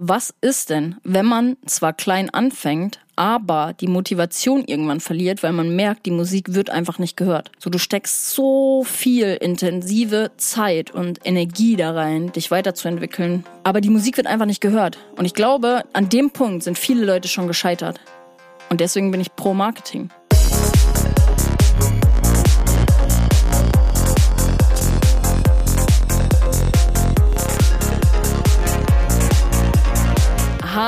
Was ist denn, wenn man zwar klein anfängt, aber die Motivation irgendwann verliert, weil man merkt, die Musik wird einfach nicht gehört. So, du steckst so viel intensive Zeit und Energie da rein, dich weiterzuentwickeln, aber die Musik wird einfach nicht gehört. Und ich glaube, an dem Punkt sind viele Leute schon gescheitert. Und deswegen bin ich pro Marketing.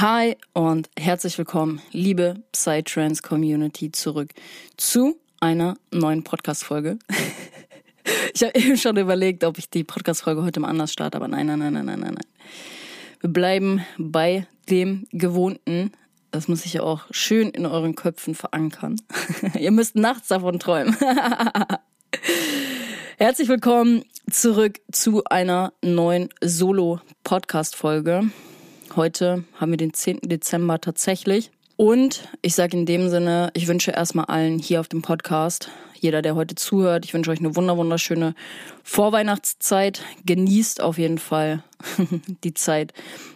Hi und herzlich willkommen, liebe Psytrance Community, zurück zu einer neuen Podcast-Folge. ich habe eben schon überlegt, ob ich die Podcast-Folge heute mal anders starte, aber nein, nein, nein, nein, nein, nein. Wir bleiben bei dem Gewohnten. Das muss ich ja auch schön in euren Köpfen verankern. Ihr müsst nachts davon träumen. Herzlich willkommen zurück zu einer neuen Solo-Podcast-Folge. Heute haben wir den 10. Dezember tatsächlich. Und ich sage in dem Sinne, ich wünsche erstmal allen hier auf dem Podcast, jeder, der heute zuhört, ich wünsche euch eine wunderschöne Vorweihnachtszeit. Genießt auf jeden Fall die Zeit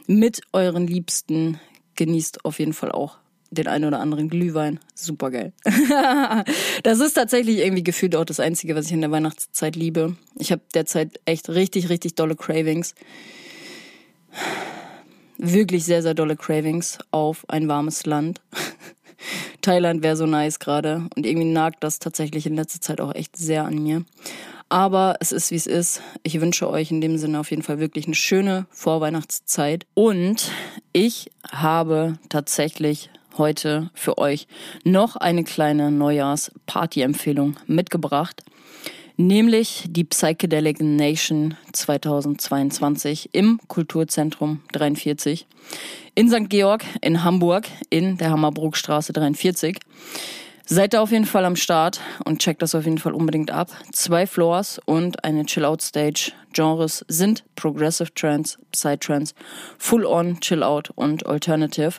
mit euren Liebsten. Genießt auf jeden Fall auch den einen oder anderen Glühwein. Super geil. das ist tatsächlich irgendwie gefühlt auch das Einzige, was ich in der Weihnachtszeit liebe. Ich habe derzeit echt richtig, richtig dolle Cravings wirklich sehr, sehr dolle Cravings auf ein warmes Land. Thailand wäre so nice gerade und irgendwie nagt das tatsächlich in letzter Zeit auch echt sehr an mir. Aber es ist, wie es ist. Ich wünsche euch in dem Sinne auf jeden Fall wirklich eine schöne Vorweihnachtszeit. Und ich habe tatsächlich heute für euch noch eine kleine Neujahrs-Party-Empfehlung mitgebracht nämlich die Psychedelic Nation 2022 im Kulturzentrum 43 in St. Georg in Hamburg in der Hammerbrookstraße 43. Seid da auf jeden Fall am Start und checkt das auf jeden Fall unbedingt ab. Zwei Floors und eine Chill-Out-Stage. Genres sind Progressive Trance, Psytrance, Full-On, Chill-Out und Alternative.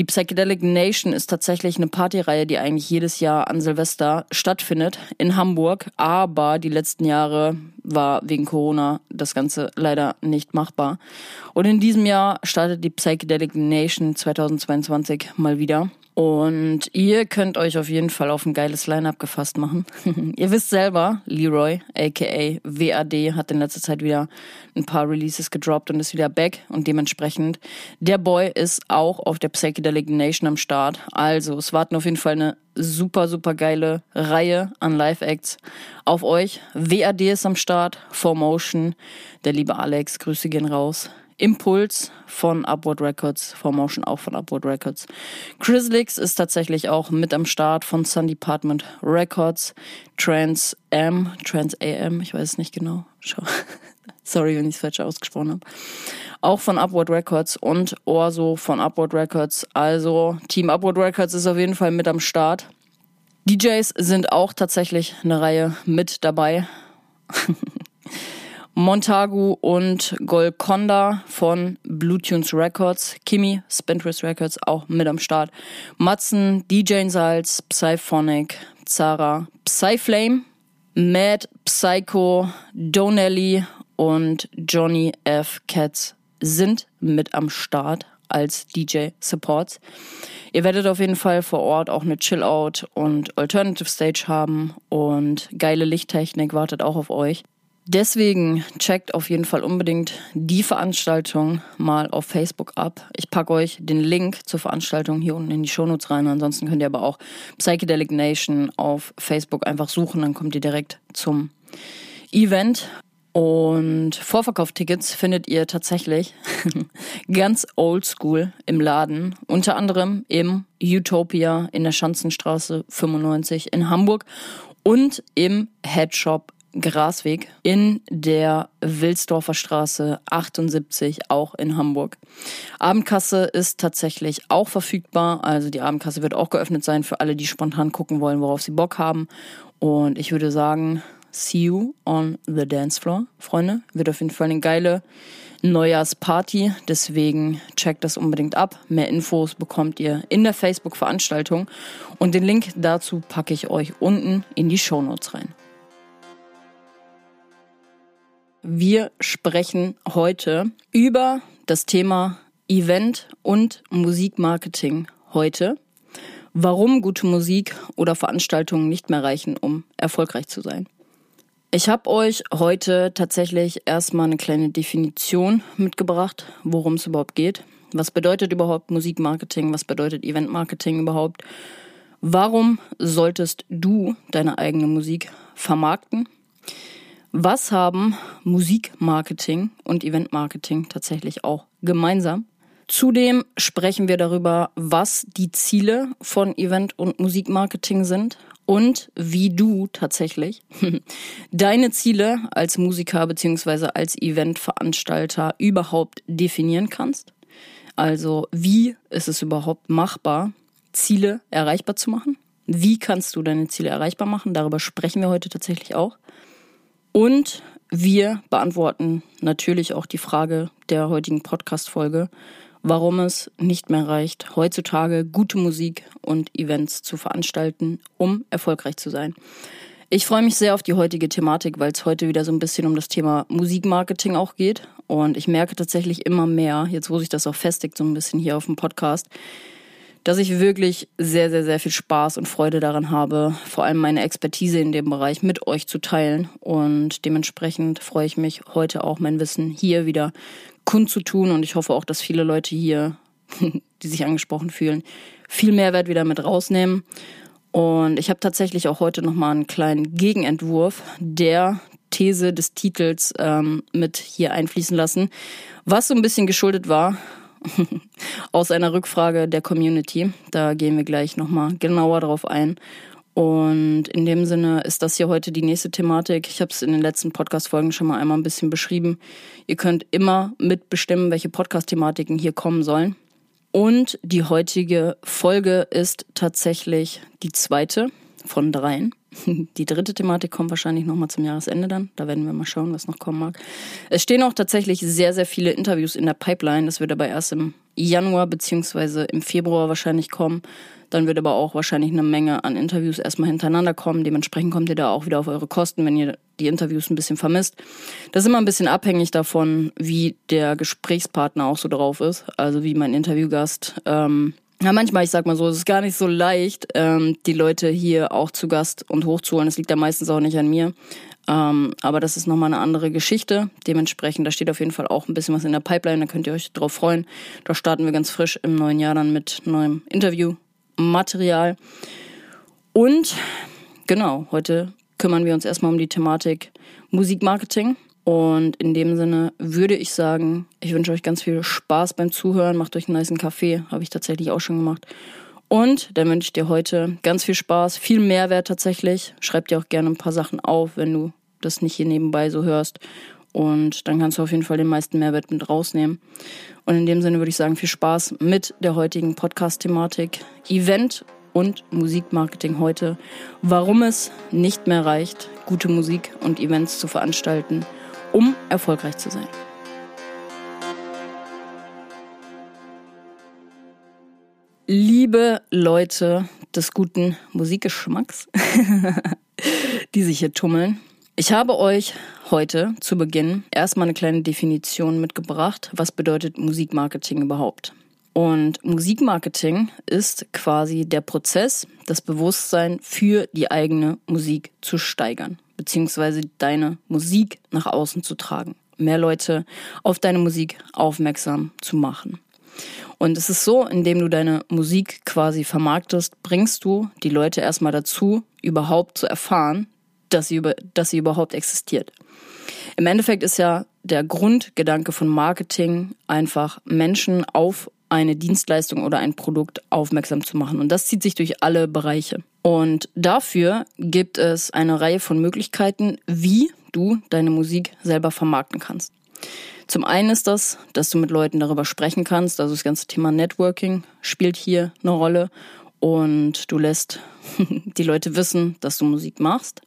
Die Psychedelic Nation ist tatsächlich eine Partyreihe, die eigentlich jedes Jahr an Silvester stattfindet in Hamburg. Aber die letzten Jahre war wegen Corona das Ganze leider nicht machbar. Und in diesem Jahr startet die Psychedelic Nation 2022 mal wieder. Und ihr könnt euch auf jeden Fall auf ein geiles Line-Up gefasst machen. ihr wisst selber, Leroy, aka WAD, hat in letzter Zeit wieder ein paar Releases gedroppt und ist wieder back. Und dementsprechend, der Boy ist auch auf der Psychedelic Nation am Start. Also, es warten auf jeden Fall eine super, super geile Reihe an Live-Acts auf euch. WAD ist am Start, 4Motion, der liebe Alex, Grüße gehen raus. Impuls von Upward Records, Formotion auch von Upward Records. Chrislix ist tatsächlich auch mit am Start von Sun Department Records. Trans M, Trans AM, ich weiß es nicht genau. Schau. Sorry, wenn ich es falsch ausgesprochen habe. Auch von Upward Records und Orso von Upward Records. Also Team Upward Records ist auf jeden Fall mit am Start. DJs sind auch tatsächlich eine Reihe mit dabei. Montagu und Golconda von Bluetunes Records, Kimi, Spintress Records auch mit am Start. Matzen, DJ Salz, Psyphonic, Zara, Psyflame, Mad, Psycho, Donnelly und Johnny F. Cats sind mit am Start als DJ Supports. Ihr werdet auf jeden Fall vor Ort auch eine Chill-Out und Alternative Stage haben und geile Lichttechnik wartet auch auf euch. Deswegen checkt auf jeden Fall unbedingt die Veranstaltung mal auf Facebook ab. Ich packe euch den Link zur Veranstaltung hier unten in die Shownotes rein. Ansonsten könnt ihr aber auch Psychedelic Nation auf Facebook einfach suchen, dann kommt ihr direkt zum Event. Und Vorverkauftickets findet ihr tatsächlich ganz oldschool im Laden. Unter anderem im Utopia in der Schanzenstraße 95 in Hamburg und im Headshop Grasweg in der Wilsdorfer Straße 78, auch in Hamburg. Abendkasse ist tatsächlich auch verfügbar. Also die Abendkasse wird auch geöffnet sein für alle, die spontan gucken wollen, worauf sie Bock haben. Und ich würde sagen, see you on the dance floor, Freunde. Wird auf jeden Fall eine geile Neujahrsparty. Deswegen checkt das unbedingt ab. Mehr Infos bekommt ihr in der Facebook-Veranstaltung. Und den Link dazu packe ich euch unten in die Show Notes rein. Wir sprechen heute über das Thema Event und Musikmarketing heute. Warum gute Musik oder Veranstaltungen nicht mehr reichen, um erfolgreich zu sein. Ich habe euch heute tatsächlich erstmal eine kleine Definition mitgebracht, worum es überhaupt geht. Was bedeutet überhaupt Musikmarketing? Was bedeutet Eventmarketing überhaupt? Warum solltest du deine eigene Musik vermarkten? Was haben Musikmarketing und Eventmarketing tatsächlich auch gemeinsam? Zudem sprechen wir darüber, was die Ziele von Event- und Musikmarketing sind und wie du tatsächlich deine Ziele als Musiker beziehungsweise als Eventveranstalter überhaupt definieren kannst. Also wie ist es überhaupt machbar, Ziele erreichbar zu machen? Wie kannst du deine Ziele erreichbar machen? Darüber sprechen wir heute tatsächlich auch. Und wir beantworten natürlich auch die Frage der heutigen Podcast-Folge, warum es nicht mehr reicht, heutzutage gute Musik und Events zu veranstalten, um erfolgreich zu sein. Ich freue mich sehr auf die heutige Thematik, weil es heute wieder so ein bisschen um das Thema Musikmarketing auch geht. Und ich merke tatsächlich immer mehr, jetzt wo sich das auch festigt, so ein bisschen hier auf dem Podcast, dass ich wirklich sehr, sehr, sehr viel Spaß und Freude daran habe, vor allem meine Expertise in dem Bereich mit euch zu teilen. Und dementsprechend freue ich mich heute auch mein Wissen hier wieder kundzutun. Und ich hoffe auch, dass viele Leute hier, die sich angesprochen fühlen, viel Mehrwert wieder mit rausnehmen. Und ich habe tatsächlich auch heute nochmal einen kleinen Gegenentwurf der These des Titels ähm, mit hier einfließen lassen, was so ein bisschen geschuldet war aus einer Rückfrage der Community. Da gehen wir gleich nochmal genauer drauf ein. Und in dem Sinne ist das hier heute die nächste Thematik. Ich habe es in den letzten Podcast-Folgen schon mal einmal ein bisschen beschrieben. Ihr könnt immer mitbestimmen, welche Podcast-Thematiken hier kommen sollen. Und die heutige Folge ist tatsächlich die zweite von dreien. Die dritte Thematik kommt wahrscheinlich nochmal zum Jahresende dann. Da werden wir mal schauen, was noch kommen mag. Es stehen auch tatsächlich sehr, sehr viele Interviews in der Pipeline. Das wird aber erst im Januar beziehungsweise im Februar wahrscheinlich kommen. Dann wird aber auch wahrscheinlich eine Menge an Interviews erstmal hintereinander kommen. Dementsprechend kommt ihr da auch wieder auf eure Kosten, wenn ihr die Interviews ein bisschen vermisst. Das ist immer ein bisschen abhängig davon, wie der Gesprächspartner auch so drauf ist. Also wie mein Interviewgast. Ähm, ja, manchmal, ich sag mal so, es ist gar nicht so leicht, ähm, die Leute hier auch zu Gast und hochzuholen. Das liegt ja meistens auch nicht an mir. Ähm, aber das ist nochmal eine andere Geschichte. Dementsprechend, da steht auf jeden Fall auch ein bisschen was in der Pipeline, da könnt ihr euch drauf freuen. Da starten wir ganz frisch im neuen Jahr dann mit neuem Interviewmaterial. Und genau, heute kümmern wir uns erstmal um die Thematik Musikmarketing. Und in dem Sinne würde ich sagen, ich wünsche euch ganz viel Spaß beim Zuhören. Macht euch einen nice Kaffee, habe ich tatsächlich auch schon gemacht. Und dann wünsche ich dir heute ganz viel Spaß, viel Mehrwert tatsächlich. Schreib dir auch gerne ein paar Sachen auf, wenn du das nicht hier nebenbei so hörst. Und dann kannst du auf jeden Fall den meisten Mehrwert mit rausnehmen. Und in dem Sinne würde ich sagen, viel Spaß mit der heutigen Podcast-Thematik. Event und Musikmarketing heute. Warum es nicht mehr reicht, gute Musik und Events zu veranstalten um erfolgreich zu sein. Liebe Leute des guten Musikgeschmacks, die sich hier tummeln, ich habe euch heute zu Beginn erstmal eine kleine Definition mitgebracht. Was bedeutet Musikmarketing überhaupt? Und Musikmarketing ist quasi der Prozess, das Bewusstsein für die eigene Musik zu steigern beziehungsweise deine Musik nach außen zu tragen. Mehr Leute auf deine Musik aufmerksam zu machen. Und es ist so, indem du deine Musik quasi vermarktest, bringst du die Leute erstmal dazu, überhaupt zu erfahren, dass sie, über, dass sie überhaupt existiert. Im Endeffekt ist ja der Grundgedanke von Marketing einfach Menschen auf eine Dienstleistung oder ein Produkt aufmerksam zu machen. Und das zieht sich durch alle Bereiche. Und dafür gibt es eine Reihe von Möglichkeiten, wie du deine Musik selber vermarkten kannst. Zum einen ist das, dass du mit Leuten darüber sprechen kannst. Also das ganze Thema Networking spielt hier eine Rolle. Und du lässt die Leute wissen, dass du Musik machst.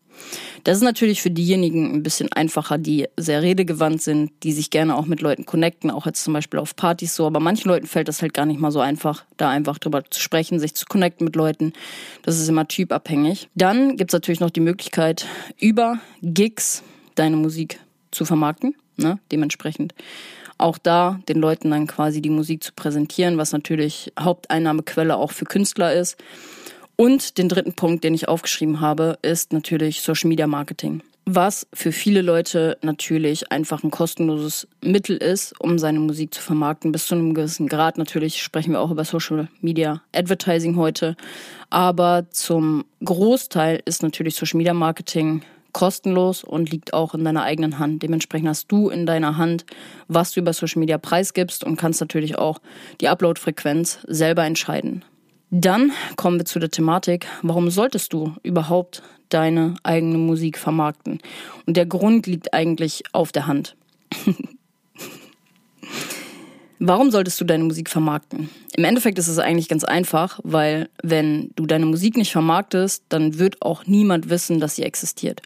Das ist natürlich für diejenigen ein bisschen einfacher, die sehr redegewandt sind, die sich gerne auch mit Leuten connecten, auch jetzt zum Beispiel auf Partys so. Aber manchen Leuten fällt das halt gar nicht mal so einfach, da einfach drüber zu sprechen, sich zu connecten mit Leuten. Das ist immer typabhängig. Dann gibt's natürlich noch die Möglichkeit, über Gigs deine Musik zu vermarkten, ne? dementsprechend auch da den Leuten dann quasi die Musik zu präsentieren, was natürlich Haupteinnahmequelle auch für Künstler ist. Und den dritten Punkt, den ich aufgeschrieben habe, ist natürlich Social Media Marketing. Was für viele Leute natürlich einfach ein kostenloses Mittel ist, um seine Musik zu vermarkten, bis zu einem gewissen Grad. Natürlich sprechen wir auch über Social Media Advertising heute. Aber zum Großteil ist natürlich Social Media Marketing kostenlos und liegt auch in deiner eigenen Hand. Dementsprechend hast du in deiner Hand, was du über Social Media preisgibst und kannst natürlich auch die Upload-Frequenz selber entscheiden. Dann kommen wir zu der Thematik, warum solltest du überhaupt deine eigene Musik vermarkten? Und der Grund liegt eigentlich auf der Hand. Warum solltest du deine Musik vermarkten? Im Endeffekt ist es eigentlich ganz einfach, weil wenn du deine Musik nicht vermarktest, dann wird auch niemand wissen, dass sie existiert.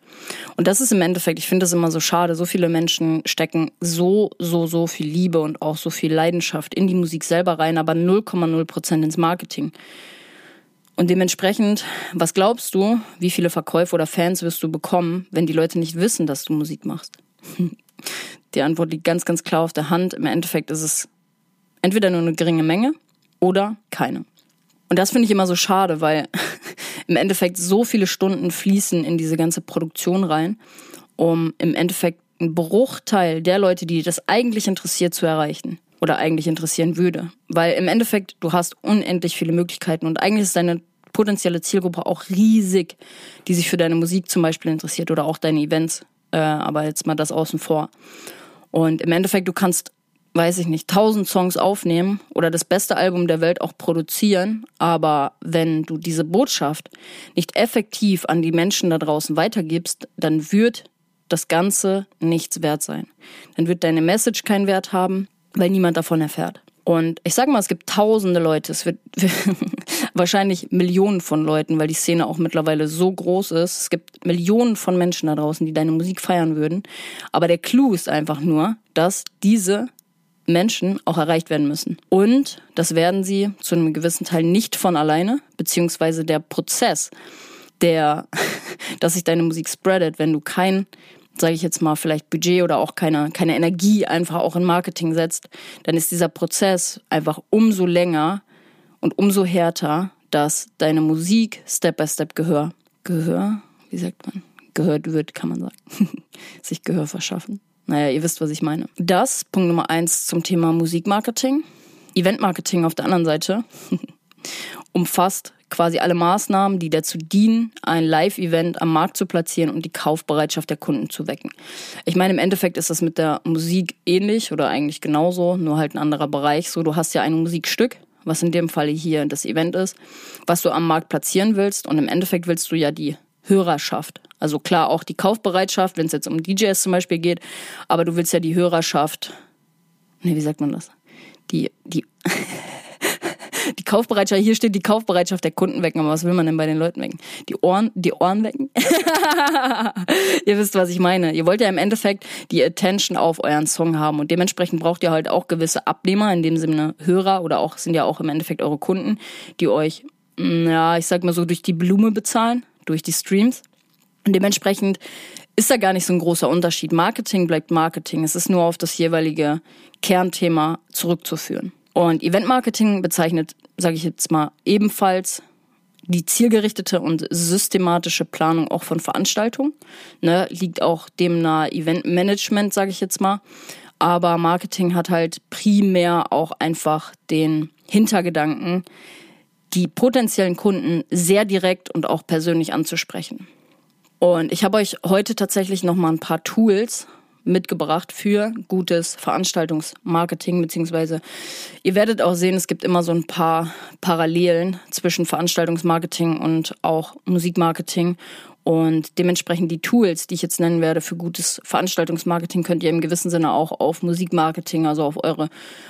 Und das ist im Endeffekt, ich finde das immer so schade, so viele Menschen stecken so, so, so viel Liebe und auch so viel Leidenschaft in die Musik selber rein, aber 0,0 Prozent ins Marketing. Und dementsprechend, was glaubst du, wie viele Verkäufe oder Fans wirst du bekommen, wenn die Leute nicht wissen, dass du Musik machst? Die Antwort liegt ganz, ganz klar auf der Hand. Im Endeffekt ist es Entweder nur eine geringe Menge oder keine. Und das finde ich immer so schade, weil im Endeffekt so viele Stunden fließen in diese ganze Produktion rein, um im Endeffekt einen Bruchteil der Leute, die das eigentlich interessiert, zu erreichen oder eigentlich interessieren würde. Weil im Endeffekt, du hast unendlich viele Möglichkeiten und eigentlich ist deine potenzielle Zielgruppe auch riesig, die sich für deine Musik zum Beispiel interessiert oder auch deine Events. Äh, aber jetzt mal das außen vor. Und im Endeffekt, du kannst weiß ich nicht, tausend Songs aufnehmen oder das beste Album der Welt auch produzieren, aber wenn du diese Botschaft nicht effektiv an die Menschen da draußen weitergibst, dann wird das Ganze nichts wert sein. Dann wird deine Message keinen Wert haben, weil niemand davon erfährt. Und ich sag mal, es gibt tausende Leute, es wird wahrscheinlich Millionen von Leuten, weil die Szene auch mittlerweile so groß ist. Es gibt Millionen von Menschen da draußen, die deine Musik feiern würden. Aber der Clou ist einfach nur, dass diese Menschen auch erreicht werden müssen. Und das werden sie zu einem gewissen Teil nicht von alleine, beziehungsweise der Prozess, der, dass sich deine Musik spreadet, wenn du kein, sage ich jetzt mal, vielleicht Budget oder auch keine, keine Energie einfach auch in Marketing setzt, dann ist dieser Prozess einfach umso länger und umso härter, dass deine Musik Step by Step Gehör, Gehör, wie sagt man, gehört wird, kann man sagen, sich Gehör verschaffen. Naja, ihr wisst, was ich meine. Das, Punkt Nummer eins zum Thema Musikmarketing. Eventmarketing auf der anderen Seite umfasst quasi alle Maßnahmen, die dazu dienen, ein Live-Event am Markt zu platzieren und die Kaufbereitschaft der Kunden zu wecken. Ich meine, im Endeffekt ist das mit der Musik ähnlich oder eigentlich genauso, nur halt ein anderer Bereich. So, du hast ja ein Musikstück, was in dem Fall hier das Event ist, was du am Markt platzieren willst und im Endeffekt willst du ja die Hörerschaft. Also klar auch die Kaufbereitschaft, wenn es jetzt um DJs zum Beispiel geht, aber du willst ja die Hörerschaft, nee, wie sagt man das? Die, die, die Kaufbereitschaft, hier steht die Kaufbereitschaft der Kunden wecken, aber was will man denn bei den Leuten wecken? Die Ohren, die Ohren wecken? ihr wisst, was ich meine. Ihr wollt ja im Endeffekt die Attention auf euren Song haben und dementsprechend braucht ihr halt auch gewisse Abnehmer, in dem Sinne Hörer oder auch, sind ja auch im Endeffekt eure Kunden, die euch, ja, ich sag mal so, durch die Blume bezahlen durch die Streams. Und dementsprechend ist da gar nicht so ein großer Unterschied. Marketing bleibt Marketing. Es ist nur auf das jeweilige Kernthema zurückzuführen. Und Eventmarketing bezeichnet, sage ich jetzt mal, ebenfalls die zielgerichtete und systematische Planung auch von Veranstaltungen. Ne, liegt auch dem nahe Eventmanagement, sage ich jetzt mal. Aber Marketing hat halt primär auch einfach den Hintergedanken, die potenziellen Kunden sehr direkt und auch persönlich anzusprechen. Und ich habe euch heute tatsächlich noch mal ein paar Tools mitgebracht für gutes Veranstaltungsmarketing, beziehungsweise ihr werdet auch sehen, es gibt immer so ein paar Parallelen zwischen Veranstaltungsmarketing und auch Musikmarketing. Und dementsprechend die Tools, die ich jetzt nennen werde für gutes Veranstaltungsmarketing, könnt ihr im gewissen Sinne auch auf Musikmarketing, also auf eure,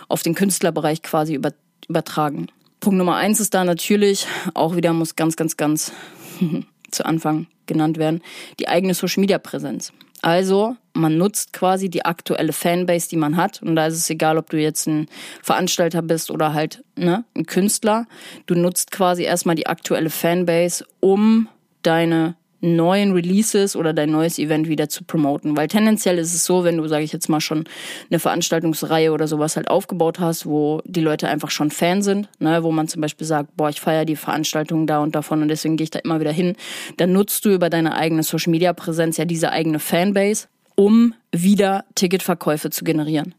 auf den Künstlerbereich quasi über, übertragen. Punkt Nummer eins ist da natürlich, auch wieder muss ganz, ganz, ganz zu Anfang genannt werden, die eigene Social Media Präsenz. Also, man nutzt quasi die aktuelle Fanbase, die man hat. Und da ist es egal, ob du jetzt ein Veranstalter bist oder halt ne, ein Künstler. Du nutzt quasi erstmal die aktuelle Fanbase, um deine neuen Releases oder dein neues Event wieder zu promoten. Weil tendenziell ist es so, wenn du, sage ich jetzt mal, schon eine Veranstaltungsreihe oder sowas halt aufgebaut hast, wo die Leute einfach schon Fan sind, ne, wo man zum Beispiel sagt, boah, ich feiere die Veranstaltung da und davon und deswegen gehe ich da immer wieder hin, dann nutzt du über deine eigene Social Media Präsenz ja diese eigene Fanbase, um wieder Ticketverkäufe zu generieren.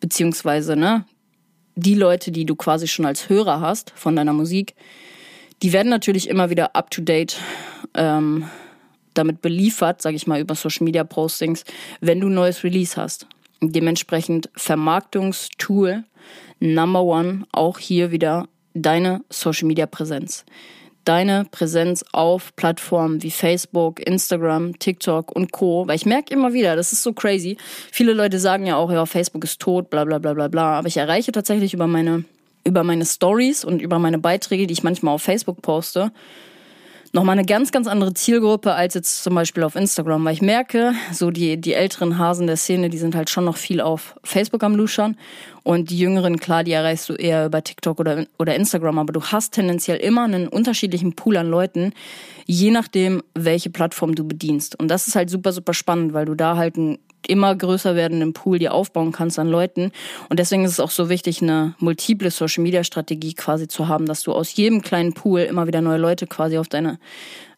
Beziehungsweise, ne, die Leute, die du quasi schon als Hörer hast von deiner Musik, die werden natürlich immer wieder up to date ähm, damit beliefert, sage ich mal, über Social Media Postings, wenn du ein neues Release hast. Dementsprechend Vermarktungstool Number One, auch hier wieder deine Social Media Präsenz. Deine Präsenz auf Plattformen wie Facebook, Instagram, TikTok und Co. Weil ich merke immer wieder, das ist so crazy. Viele Leute sagen ja auch, ja, Facebook ist tot, bla bla bla bla bla. Aber ich erreiche tatsächlich über meine, über meine Stories und über meine Beiträge, die ich manchmal auf Facebook poste, nochmal eine ganz, ganz andere Zielgruppe als jetzt zum Beispiel auf Instagram, weil ich merke, so die, die älteren Hasen der Szene, die sind halt schon noch viel auf Facebook am Luschern und die jüngeren, klar, die erreichst du eher über TikTok oder, oder Instagram, aber du hast tendenziell immer einen unterschiedlichen Pool an Leuten, je nachdem, welche Plattform du bedienst. Und das ist halt super, super spannend, weil du da halt ein immer größer werdenden Pool dir aufbauen kannst an Leuten. Und deswegen ist es auch so wichtig, eine multiple Social Media Strategie quasi zu haben, dass du aus jedem kleinen Pool immer wieder neue Leute quasi auf deine,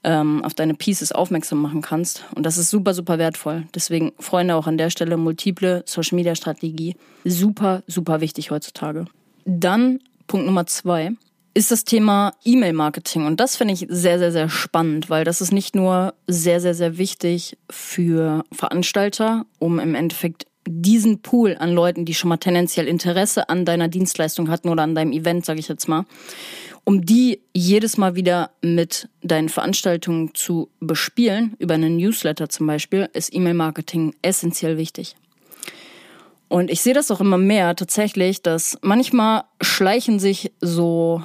ähm, auf deine Pieces aufmerksam machen kannst. Und das ist super, super wertvoll. Deswegen, Freunde, auch an der Stelle multiple Social Media Strategie. Super, super wichtig heutzutage. Dann Punkt Nummer zwei ist das Thema E-Mail-Marketing. Und das finde ich sehr, sehr, sehr spannend, weil das ist nicht nur sehr, sehr, sehr wichtig für Veranstalter, um im Endeffekt diesen Pool an Leuten, die schon mal tendenziell Interesse an deiner Dienstleistung hatten oder an deinem Event, sage ich jetzt mal, um die jedes Mal wieder mit deinen Veranstaltungen zu bespielen, über einen Newsletter zum Beispiel, ist E-Mail-Marketing essentiell wichtig. Und ich sehe das auch immer mehr tatsächlich, dass manchmal schleichen sich so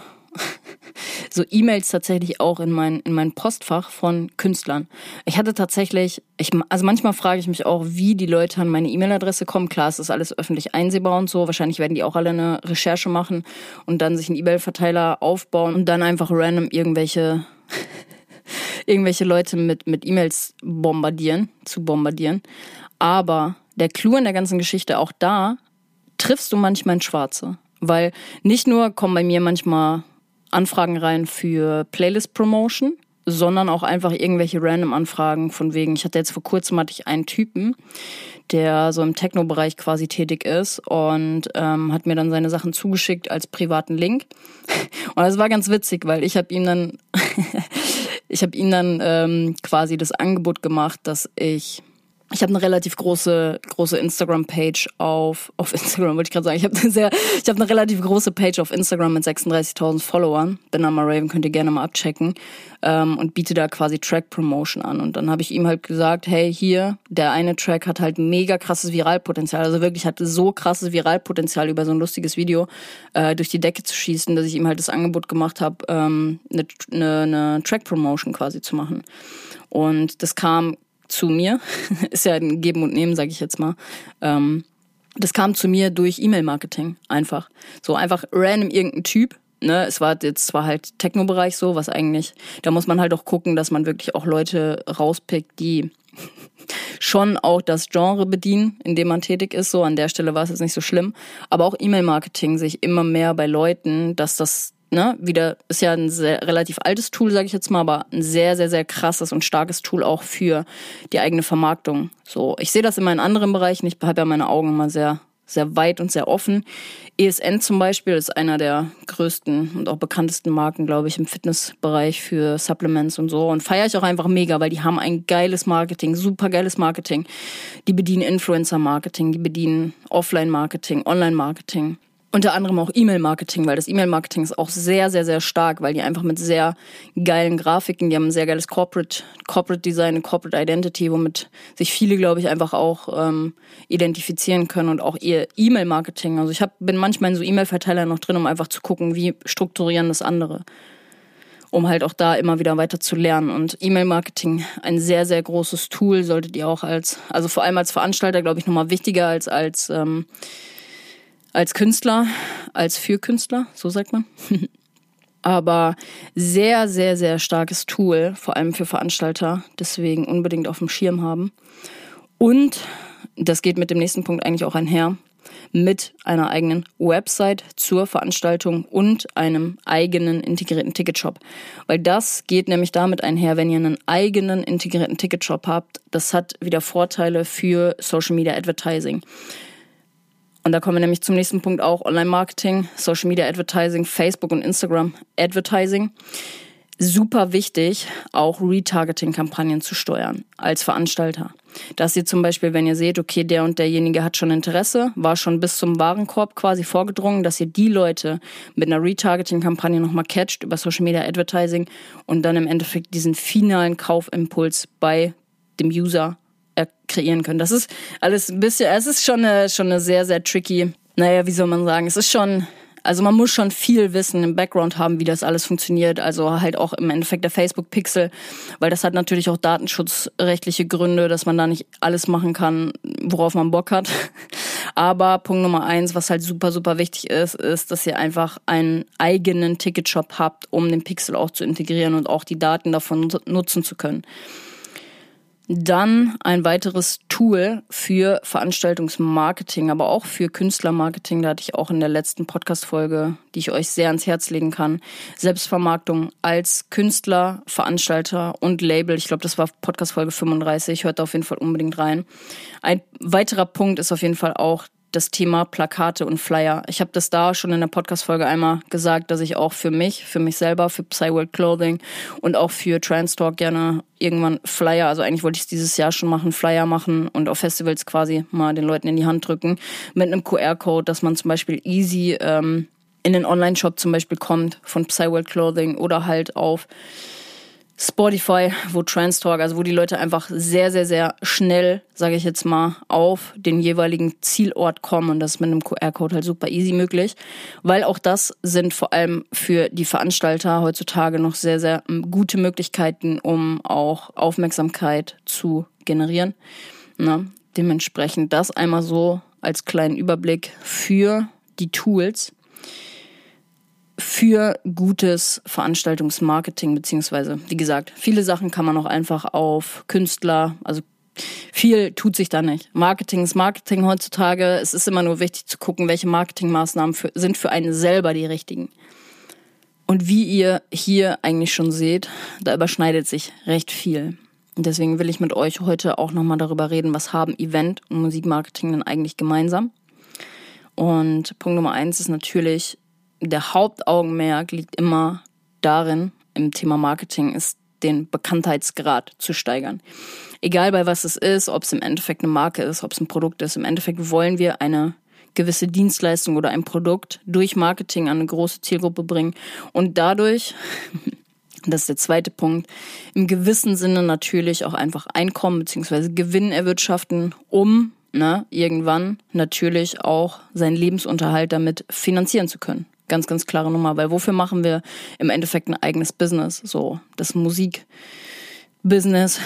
so E-Mails tatsächlich auch in mein, in mein Postfach von Künstlern. Ich hatte tatsächlich, ich, also manchmal frage ich mich auch, wie die Leute an meine E-Mail-Adresse kommen. Klar, es ist alles öffentlich einsehbar und so. Wahrscheinlich werden die auch alle eine Recherche machen und dann sich einen E-Mail-Verteiler aufbauen und dann einfach random irgendwelche, irgendwelche Leute mit, mit E-Mails bombardieren, zu bombardieren. Aber der Clou in der ganzen Geschichte, auch da triffst du manchmal ein Schwarze. Weil nicht nur kommen bei mir manchmal Anfragen rein für Playlist-Promotion, sondern auch einfach irgendwelche random Anfragen von wegen, ich hatte jetzt vor kurzem hatte ich einen Typen, der so im Techno-Bereich quasi tätig ist und ähm, hat mir dann seine Sachen zugeschickt als privaten Link. Und das war ganz witzig, weil ich habe ihm dann, ich habe ihm dann ähm, quasi das Angebot gemacht, dass ich ich habe eine relativ große große Instagram Page auf auf Instagram wollte ich gerade sagen. Ich habe eine sehr ich habe eine relativ große Page auf Instagram mit 36.000 Followern. Benama Raven könnt ihr gerne mal abchecken. Ähm, und biete da quasi Track Promotion an. Und dann habe ich ihm halt gesagt hey hier der eine Track hat halt mega krasses Viralpotenzial. Also wirklich hatte so krasses Viralpotenzial über so ein lustiges Video äh, durch die Decke zu schießen dass ich ihm halt das Angebot gemacht habe ähm, eine, eine, eine Track Promotion quasi zu machen. Und das kam zu mir. Ist ja ein Geben und Nehmen, sage ich jetzt mal. Ähm, das kam zu mir durch E-Mail-Marketing einfach. So einfach random irgendein Typ. Ne, es war jetzt zwar halt Techno-Bereich so, was eigentlich, da muss man halt auch gucken, dass man wirklich auch Leute rauspickt, die schon auch das Genre bedienen, in dem man tätig ist. So an der Stelle war es jetzt nicht so schlimm. Aber auch E-Mail-Marketing sich immer mehr bei Leuten, dass das ne, wieder ist ja ein sehr, relativ altes Tool, sage ich jetzt mal, aber ein sehr, sehr, sehr krasses und starkes Tool auch für die eigene Vermarktung. So, ich sehe das immer in anderen Bereichen. Ich habe ja meine Augen immer sehr sehr weit und sehr offen. ESN zum Beispiel ist einer der größten und auch bekanntesten Marken, glaube ich, im Fitnessbereich für Supplements und so. Und feiere ich auch einfach mega, weil die haben ein geiles Marketing, super geiles Marketing. Die bedienen Influencer-Marketing, die bedienen Offline-Marketing, Online-Marketing unter anderem auch E-Mail-Marketing, weil das E-Mail-Marketing ist auch sehr, sehr, sehr stark, weil die einfach mit sehr geilen Grafiken, die haben ein sehr geiles Corporate, Corporate Design, Corporate Identity, womit sich viele, glaube ich, einfach auch ähm, identifizieren können und auch ihr E-Mail-Marketing. Also ich hab, bin manchmal in so E-Mail-Verteilern noch drin, um einfach zu gucken, wie strukturieren das andere. Um halt auch da immer wieder weiter zu lernen. Und E-Mail-Marketing, ein sehr, sehr großes Tool, solltet ihr auch als, also vor allem als Veranstalter, glaube ich, nochmal wichtiger als als ähm, als Künstler, als für Künstler, so sagt man. Aber sehr, sehr, sehr starkes Tool, vor allem für Veranstalter, deswegen unbedingt auf dem Schirm haben. Und das geht mit dem nächsten Punkt eigentlich auch einher, mit einer eigenen Website zur Veranstaltung und einem eigenen integrierten Ticketshop. Weil das geht nämlich damit einher, wenn ihr einen eigenen integrierten Ticketshop habt, das hat wieder Vorteile für Social Media Advertising. Und da kommen wir nämlich zum nächsten Punkt auch Online-Marketing, Social Media Advertising, Facebook und Instagram Advertising. Super wichtig, auch Retargeting-Kampagnen zu steuern als Veranstalter. Dass ihr zum Beispiel, wenn ihr seht, okay, der und derjenige hat schon Interesse, war schon bis zum Warenkorb quasi vorgedrungen, dass ihr die Leute mit einer Retargeting-Kampagne nochmal catcht über Social Media Advertising und dann im Endeffekt diesen finalen Kaufimpuls bei dem User kreieren können. Das ist alles ein bisschen, es ist schon eine, schon eine sehr, sehr tricky, naja, wie soll man sagen, es ist schon, also man muss schon viel Wissen im Background haben, wie das alles funktioniert. Also halt auch im Endeffekt der Facebook-Pixel, weil das hat natürlich auch datenschutzrechtliche Gründe, dass man da nicht alles machen kann, worauf man Bock hat. Aber Punkt Nummer eins, was halt super, super wichtig ist, ist, dass ihr einfach einen eigenen Ticketshop habt, um den Pixel auch zu integrieren und auch die Daten davon nutzen zu können. Dann ein weiteres Tool für Veranstaltungsmarketing, aber auch für Künstlermarketing. Da hatte ich auch in der letzten Podcast-Folge, die ich euch sehr ans Herz legen kann. Selbstvermarktung als Künstler, Veranstalter und Label. Ich glaube, das war Podcast-Folge 35. Hört da auf jeden Fall unbedingt rein. Ein weiterer Punkt ist auf jeden Fall auch das Thema Plakate und Flyer. Ich habe das da schon in der Podcast-Folge einmal gesagt, dass ich auch für mich, für mich selber, für Psyworld Clothing und auch für Trans Talk gerne irgendwann Flyer, also eigentlich wollte ich es dieses Jahr schon machen, Flyer machen und auf Festivals quasi mal den Leuten in die Hand drücken mit einem QR-Code, dass man zum Beispiel easy ähm, in den Online-Shop zum Beispiel kommt von Psyworld Clothing oder halt auf Spotify, wo Trans Talk, also wo die Leute einfach sehr, sehr, sehr schnell, sage ich jetzt mal, auf den jeweiligen Zielort kommen und das ist mit einem QR-Code halt super easy möglich, weil auch das sind vor allem für die Veranstalter heutzutage noch sehr, sehr ähm, gute Möglichkeiten, um auch Aufmerksamkeit zu generieren. Na, dementsprechend das einmal so als kleinen Überblick für die Tools für gutes Veranstaltungsmarketing, beziehungsweise, wie gesagt, viele Sachen kann man auch einfach auf Künstler, also viel tut sich da nicht. Marketing ist Marketing heutzutage. Es ist immer nur wichtig zu gucken, welche Marketingmaßnahmen für, sind für einen selber die richtigen. Und wie ihr hier eigentlich schon seht, da überschneidet sich recht viel. Und deswegen will ich mit euch heute auch nochmal darüber reden, was haben Event und Musikmarketing denn eigentlich gemeinsam. Und Punkt Nummer eins ist natürlich, der Hauptaugenmerk liegt immer darin, im Thema Marketing ist, den Bekanntheitsgrad zu steigern. Egal bei was es ist, ob es im Endeffekt eine Marke ist, ob es ein Produkt ist, im Endeffekt wollen wir eine gewisse Dienstleistung oder ein Produkt durch Marketing an eine große Zielgruppe bringen und dadurch, das ist der zweite Punkt, im gewissen Sinne natürlich auch einfach Einkommen bzw. Gewinn erwirtschaften, um ne, irgendwann natürlich auch seinen Lebensunterhalt damit finanzieren zu können. Ganz, ganz klare Nummer, weil wofür machen wir im Endeffekt ein eigenes Business? So, das Musikbusiness,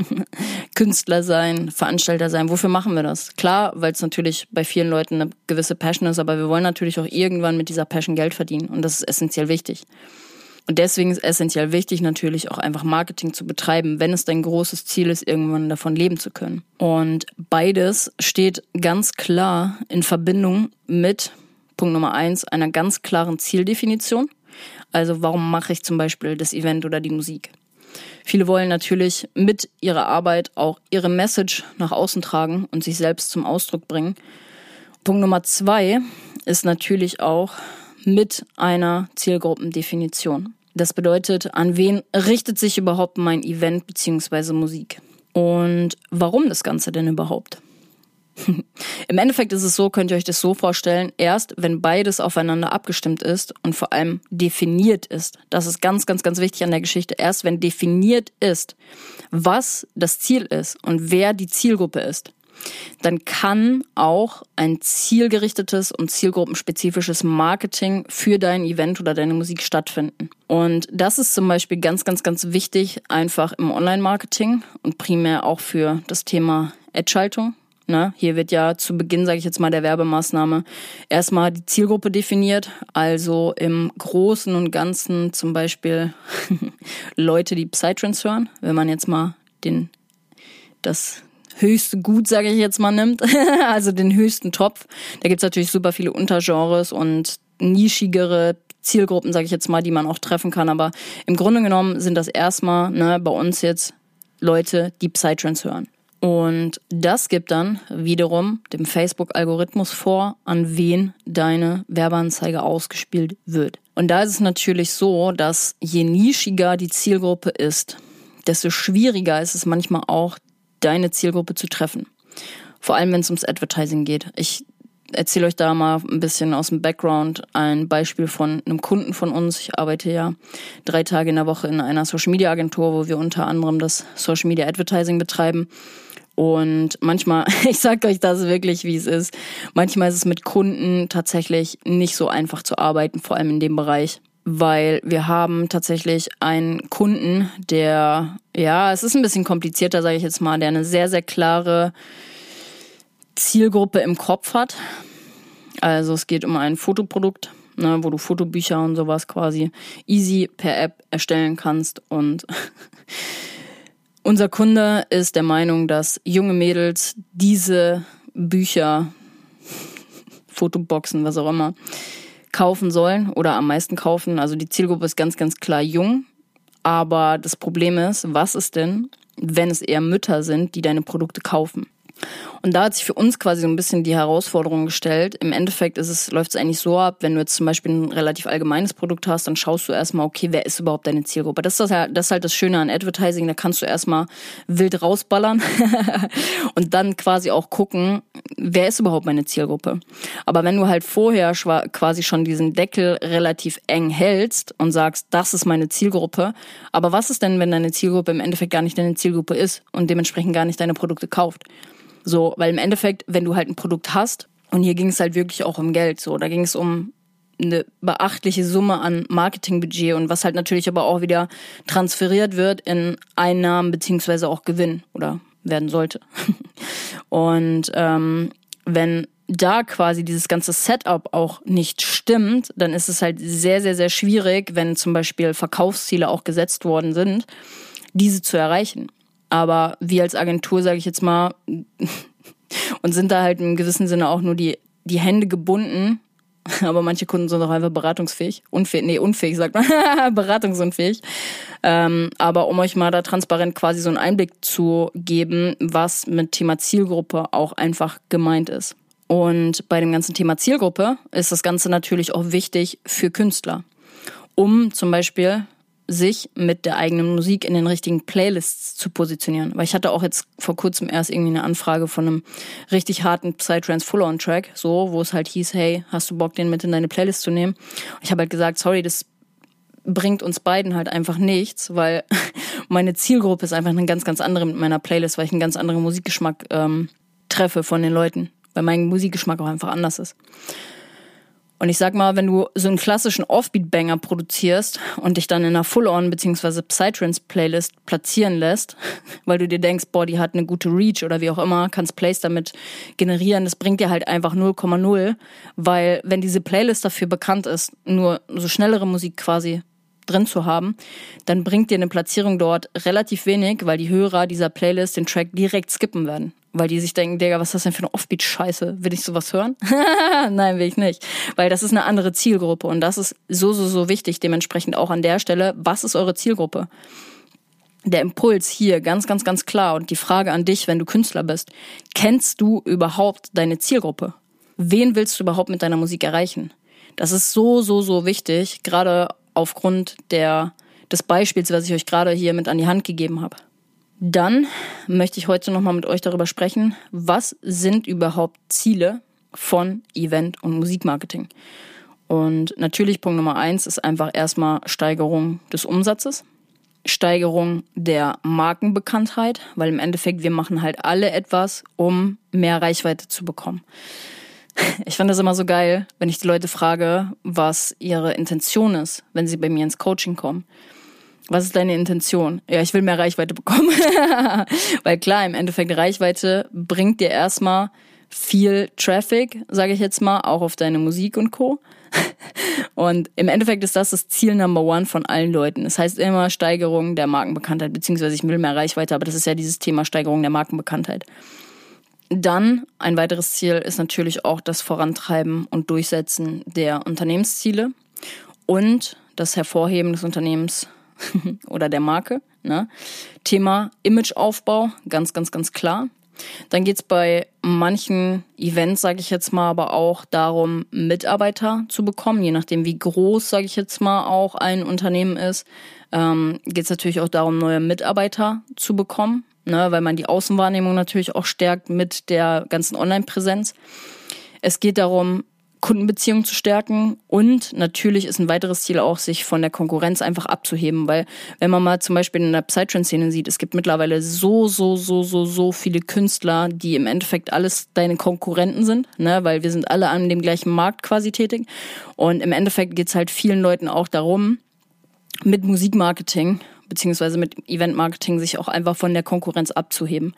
Künstler sein, Veranstalter sein. Wofür machen wir das? Klar, weil es natürlich bei vielen Leuten eine gewisse Passion ist, aber wir wollen natürlich auch irgendwann mit dieser Passion Geld verdienen und das ist essentiell wichtig. Und deswegen ist essentiell wichtig, natürlich auch einfach Marketing zu betreiben, wenn es dein großes Ziel ist, irgendwann davon leben zu können. Und beides steht ganz klar in Verbindung mit Punkt Nummer eins, einer ganz klaren Zieldefinition Also warum mache ich zum Beispiel das Event oder die Musik? Viele wollen natürlich mit ihrer Arbeit auch ihre Message nach außen tragen und sich selbst zum Ausdruck bringen. Punkt Nummer zwei ist natürlich auch mit einer Zielgruppendefinition. Das bedeutet, an wen richtet sich überhaupt mein Event bzw. Musik? Und warum das Ganze denn überhaupt? Im Endeffekt ist es so, könnt ihr euch das so vorstellen, erst wenn beides aufeinander abgestimmt ist und vor allem definiert ist, das ist ganz, ganz, ganz wichtig an der Geschichte, erst wenn definiert ist, was das Ziel ist und wer die Zielgruppe ist, dann kann auch ein zielgerichtetes und zielgruppenspezifisches Marketing für dein Event oder deine Musik stattfinden. Und das ist zum Beispiel ganz, ganz, ganz wichtig, einfach im Online-Marketing und primär auch für das Thema Ad-Schaltung Ne? Hier wird ja zu Beginn, sage ich jetzt mal, der Werbemaßnahme erstmal die Zielgruppe definiert. Also im Großen und Ganzen zum Beispiel Leute, die Psytrance hören, wenn man jetzt mal den das höchste Gut, sage ich jetzt mal, nimmt, also den höchsten Topf. Da gibt's natürlich super viele Untergenres und nischigere Zielgruppen, sage ich jetzt mal, die man auch treffen kann. Aber im Grunde genommen sind das erstmal ne, bei uns jetzt Leute, die Psytrance hören. Und das gibt dann wiederum dem Facebook-Algorithmus vor, an wen deine Werbeanzeige ausgespielt wird. Und da ist es natürlich so, dass je nischiger die Zielgruppe ist, desto schwieriger ist es manchmal auch, deine Zielgruppe zu treffen. Vor allem, wenn es ums Advertising geht. Ich erzähle euch da mal ein bisschen aus dem Background ein Beispiel von einem Kunden von uns. Ich arbeite ja drei Tage in der Woche in einer Social Media Agentur, wo wir unter anderem das Social Media Advertising betreiben. Und manchmal, ich sage euch das wirklich, wie es ist, manchmal ist es mit Kunden tatsächlich nicht so einfach zu arbeiten, vor allem in dem Bereich. Weil wir haben tatsächlich einen Kunden, der, ja, es ist ein bisschen komplizierter, sage ich jetzt mal, der eine sehr, sehr klare Zielgruppe im Kopf hat. Also es geht um ein Fotoprodukt, ne, wo du Fotobücher und sowas quasi easy per App erstellen kannst und Unser Kunde ist der Meinung, dass junge Mädels diese Bücher, Fotoboxen, was auch immer, kaufen sollen oder am meisten kaufen. Also die Zielgruppe ist ganz, ganz klar jung. Aber das Problem ist, was ist denn, wenn es eher Mütter sind, die deine Produkte kaufen? Und da hat sich für uns quasi so ein bisschen die Herausforderung gestellt. Im Endeffekt ist es, läuft es eigentlich so ab, wenn du jetzt zum Beispiel ein relativ allgemeines Produkt hast, dann schaust du erstmal, okay, wer ist überhaupt deine Zielgruppe? Das ist, das, das ist halt das Schöne an Advertising, da kannst du erstmal wild rausballern und dann quasi auch gucken, wer ist überhaupt meine Zielgruppe? Aber wenn du halt vorher quasi schon diesen Deckel relativ eng hältst und sagst, das ist meine Zielgruppe, aber was ist denn, wenn deine Zielgruppe im Endeffekt gar nicht deine Zielgruppe ist und dementsprechend gar nicht deine Produkte kauft? So, weil im Endeffekt, wenn du halt ein Produkt hast, und hier ging es halt wirklich auch um Geld, so, da ging es um eine beachtliche Summe an Marketingbudget und was halt natürlich aber auch wieder transferiert wird in Einnahmen beziehungsweise auch Gewinn oder werden sollte. und ähm, wenn da quasi dieses ganze Setup auch nicht stimmt, dann ist es halt sehr, sehr, sehr schwierig, wenn zum Beispiel Verkaufsziele auch gesetzt worden sind, diese zu erreichen. Aber wir als Agentur, sage ich jetzt mal, und sind da halt im gewissen Sinne auch nur die, die Hände gebunden. Aber manche Kunden sind auch einfach beratungsfähig. Unfähig, nee, unfähig sagt man. Beratungsunfähig. Ähm, aber um euch mal da transparent quasi so einen Einblick zu geben, was mit Thema Zielgruppe auch einfach gemeint ist. Und bei dem ganzen Thema Zielgruppe ist das Ganze natürlich auch wichtig für Künstler. Um zum Beispiel sich mit der eigenen Musik in den richtigen Playlists zu positionieren. Weil ich hatte auch jetzt vor kurzem erst irgendwie eine Anfrage von einem richtig harten Psytrance Full-On-Track, so, wo es halt hieß, hey, hast du Bock, den mit in deine Playlist zu nehmen? Ich habe halt gesagt, sorry, das bringt uns beiden halt einfach nichts, weil meine Zielgruppe ist einfach eine ganz, ganz andere mit meiner Playlist, weil ich einen ganz anderen Musikgeschmack ähm, treffe von den Leuten, weil mein Musikgeschmack auch einfach anders ist. Und ich sag mal, wenn du so einen klassischen Offbeat-Banger produzierst und dich dann in einer Full-On- bzw. Psytrance-Playlist platzieren lässt, weil du dir denkst, boah, die hat eine gute Reach oder wie auch immer, kannst Plays damit generieren, das bringt dir halt einfach 0,0, weil wenn diese Playlist dafür bekannt ist, nur so schnellere Musik quasi drin zu haben, dann bringt dir eine Platzierung dort relativ wenig, weil die Hörer dieser Playlist den Track direkt skippen werden. Weil die sich denken, Digga, was ist das denn für eine Offbeat-Scheiße? Will ich sowas hören? Nein, will ich nicht. Weil das ist eine andere Zielgruppe und das ist so, so, so wichtig. Dementsprechend auch an der Stelle, was ist eure Zielgruppe? der Impuls hier ganz, ganz, ganz klar und die Frage an dich, wenn du Künstler bist, kennst du überhaupt deine Zielgruppe? Wen willst du überhaupt mit deiner Musik erreichen? Das ist so, so, so wichtig, gerade aufgrund der, des Beispiels, was ich euch gerade hier mit an die Hand gegeben habe. Dann möchte ich heute nochmal mit euch darüber sprechen, was sind überhaupt Ziele von Event- und Musikmarketing. Und natürlich Punkt Nummer eins ist einfach erstmal Steigerung des Umsatzes. Steigerung der Markenbekanntheit, weil im Endeffekt wir machen halt alle etwas, um mehr Reichweite zu bekommen. Ich fand das immer so geil, wenn ich die Leute frage, was ihre Intention ist, wenn sie bei mir ins Coaching kommen. Was ist deine Intention? Ja, ich will mehr Reichweite bekommen. Weil klar, im Endeffekt Reichweite bringt dir erstmal viel Traffic, sage ich jetzt mal, auch auf deine Musik und Co. Und im Endeffekt ist das das Ziel Number One von allen Leuten. Das heißt immer Steigerung der Markenbekanntheit, beziehungsweise ich will mehr Reichweite, aber das ist ja dieses Thema Steigerung der Markenbekanntheit. Dann ein weiteres Ziel ist natürlich auch das Vorantreiben und Durchsetzen der Unternehmensziele und das Hervorheben des Unternehmens oder der Marke. Ne? Thema Imageaufbau, ganz, ganz, ganz klar. Dann geht's bei manchen Events, sage ich jetzt mal, aber auch darum, Mitarbeiter zu bekommen, je nachdem, wie groß, sage ich jetzt mal, auch ein Unternehmen ist. Ähm, geht's natürlich auch darum, neue Mitarbeiter zu bekommen, ne, weil man die Außenwahrnehmung natürlich auch stärkt mit der ganzen Online-Präsenz. Es geht darum, Kundenbeziehungen zu stärken und natürlich ist ein weiteres Ziel auch, sich von der Konkurrenz einfach abzuheben, weil wenn man mal zum Beispiel in der Psytrance-Szene sieht, es gibt mittlerweile so, so, so, so, so viele Künstler, die im Endeffekt alles deine Konkurrenten sind, ne, weil wir sind alle an dem gleichen Markt quasi tätig und im Endeffekt geht's halt vielen Leuten auch darum, mit Musikmarketing beziehungsweise mit Eventmarketing sich auch einfach von der Konkurrenz abzuheben.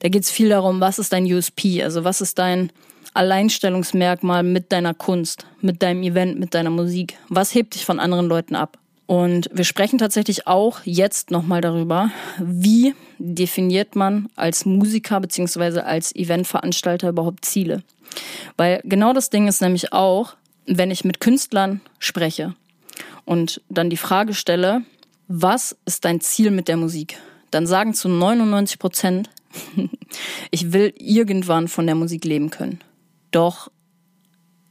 Da geht's viel darum, was ist dein USP, also was ist dein Alleinstellungsmerkmal mit deiner Kunst, mit deinem Event, mit deiner Musik? Was hebt dich von anderen Leuten ab? Und wir sprechen tatsächlich auch jetzt nochmal darüber, wie definiert man als Musiker beziehungsweise als Eventveranstalter überhaupt Ziele. Weil genau das Ding ist nämlich auch, wenn ich mit Künstlern spreche und dann die Frage stelle, was ist dein Ziel mit der Musik? Dann sagen zu 99 Prozent, ich will irgendwann von der Musik leben können. Doch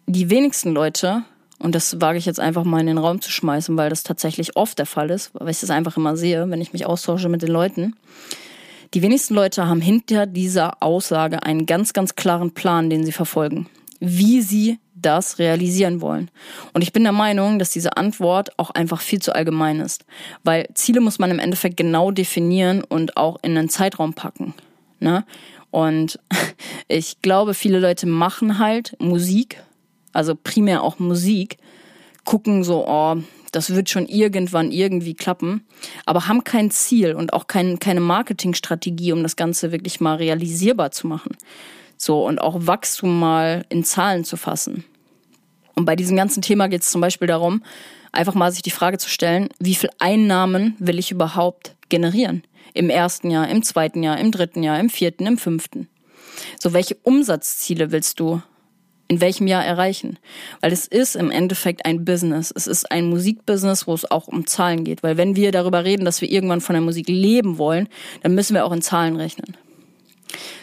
die wenigsten Leute, und das wage ich jetzt einfach mal in den Raum zu schmeißen, weil das tatsächlich oft der Fall ist, weil ich das einfach immer sehe, wenn ich mich austausche mit den Leuten. Die wenigsten Leute haben hinter dieser Aussage einen ganz, ganz klaren Plan, den sie verfolgen, wie sie das realisieren wollen. Und ich bin der Meinung, dass diese Antwort auch einfach viel zu allgemein ist, weil Ziele muss man im Endeffekt genau definieren und auch in einen Zeitraum packen. Ne? Und ich glaube, viele Leute machen halt Musik, also primär auch Musik, gucken so, oh, das wird schon irgendwann irgendwie klappen, aber haben kein Ziel und auch kein, keine Marketingstrategie, um das Ganze wirklich mal realisierbar zu machen. So, und auch Wachstum mal in Zahlen zu fassen. Und bei diesem ganzen Thema geht es zum Beispiel darum, einfach mal sich die Frage zu stellen, wie viel Einnahmen will ich überhaupt generieren? Im ersten Jahr, im zweiten Jahr, im dritten Jahr, im vierten, im fünften. So, welche Umsatzziele willst du in welchem Jahr erreichen? Weil es ist im Endeffekt ein Business. Es ist ein Musikbusiness, wo es auch um Zahlen geht. Weil wenn wir darüber reden, dass wir irgendwann von der Musik leben wollen, dann müssen wir auch in Zahlen rechnen.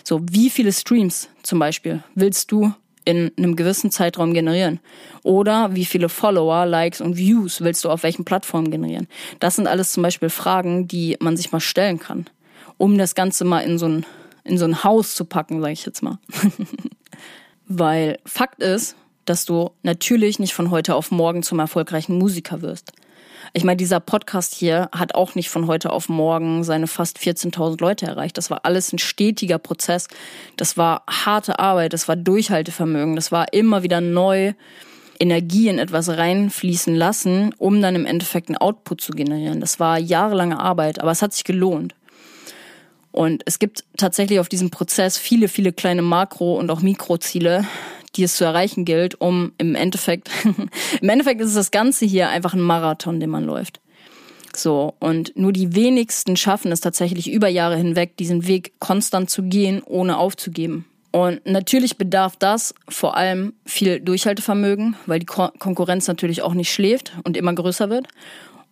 So, wie viele Streams zum Beispiel willst du in einem gewissen Zeitraum generieren? Oder wie viele Follower, Likes und Views willst du auf welchen Plattformen generieren? Das sind alles zum Beispiel Fragen, die man sich mal stellen kann, um das Ganze mal in so ein, in so ein Haus zu packen, sage ich jetzt mal. Weil Fakt ist, dass du natürlich nicht von heute auf morgen zum erfolgreichen Musiker wirst. Ich meine, dieser Podcast hier hat auch nicht von heute auf morgen seine fast 14.000 Leute erreicht. Das war alles ein stetiger Prozess. Das war harte Arbeit, das war Durchhaltevermögen, das war immer wieder neu Energie in etwas reinfließen lassen, um dann im Endeffekt einen Output zu generieren. Das war jahrelange Arbeit, aber es hat sich gelohnt. Und es gibt tatsächlich auf diesem Prozess viele, viele kleine Makro- und auch Mikroziele, die es zu erreichen gilt, um im Endeffekt, im Endeffekt ist das Ganze hier einfach ein Marathon, den man läuft. So, und nur die wenigsten schaffen es tatsächlich über Jahre hinweg, diesen Weg konstant zu gehen, ohne aufzugeben. Und natürlich bedarf das vor allem viel Durchhaltevermögen, weil die Ko Konkurrenz natürlich auch nicht schläft und immer größer wird.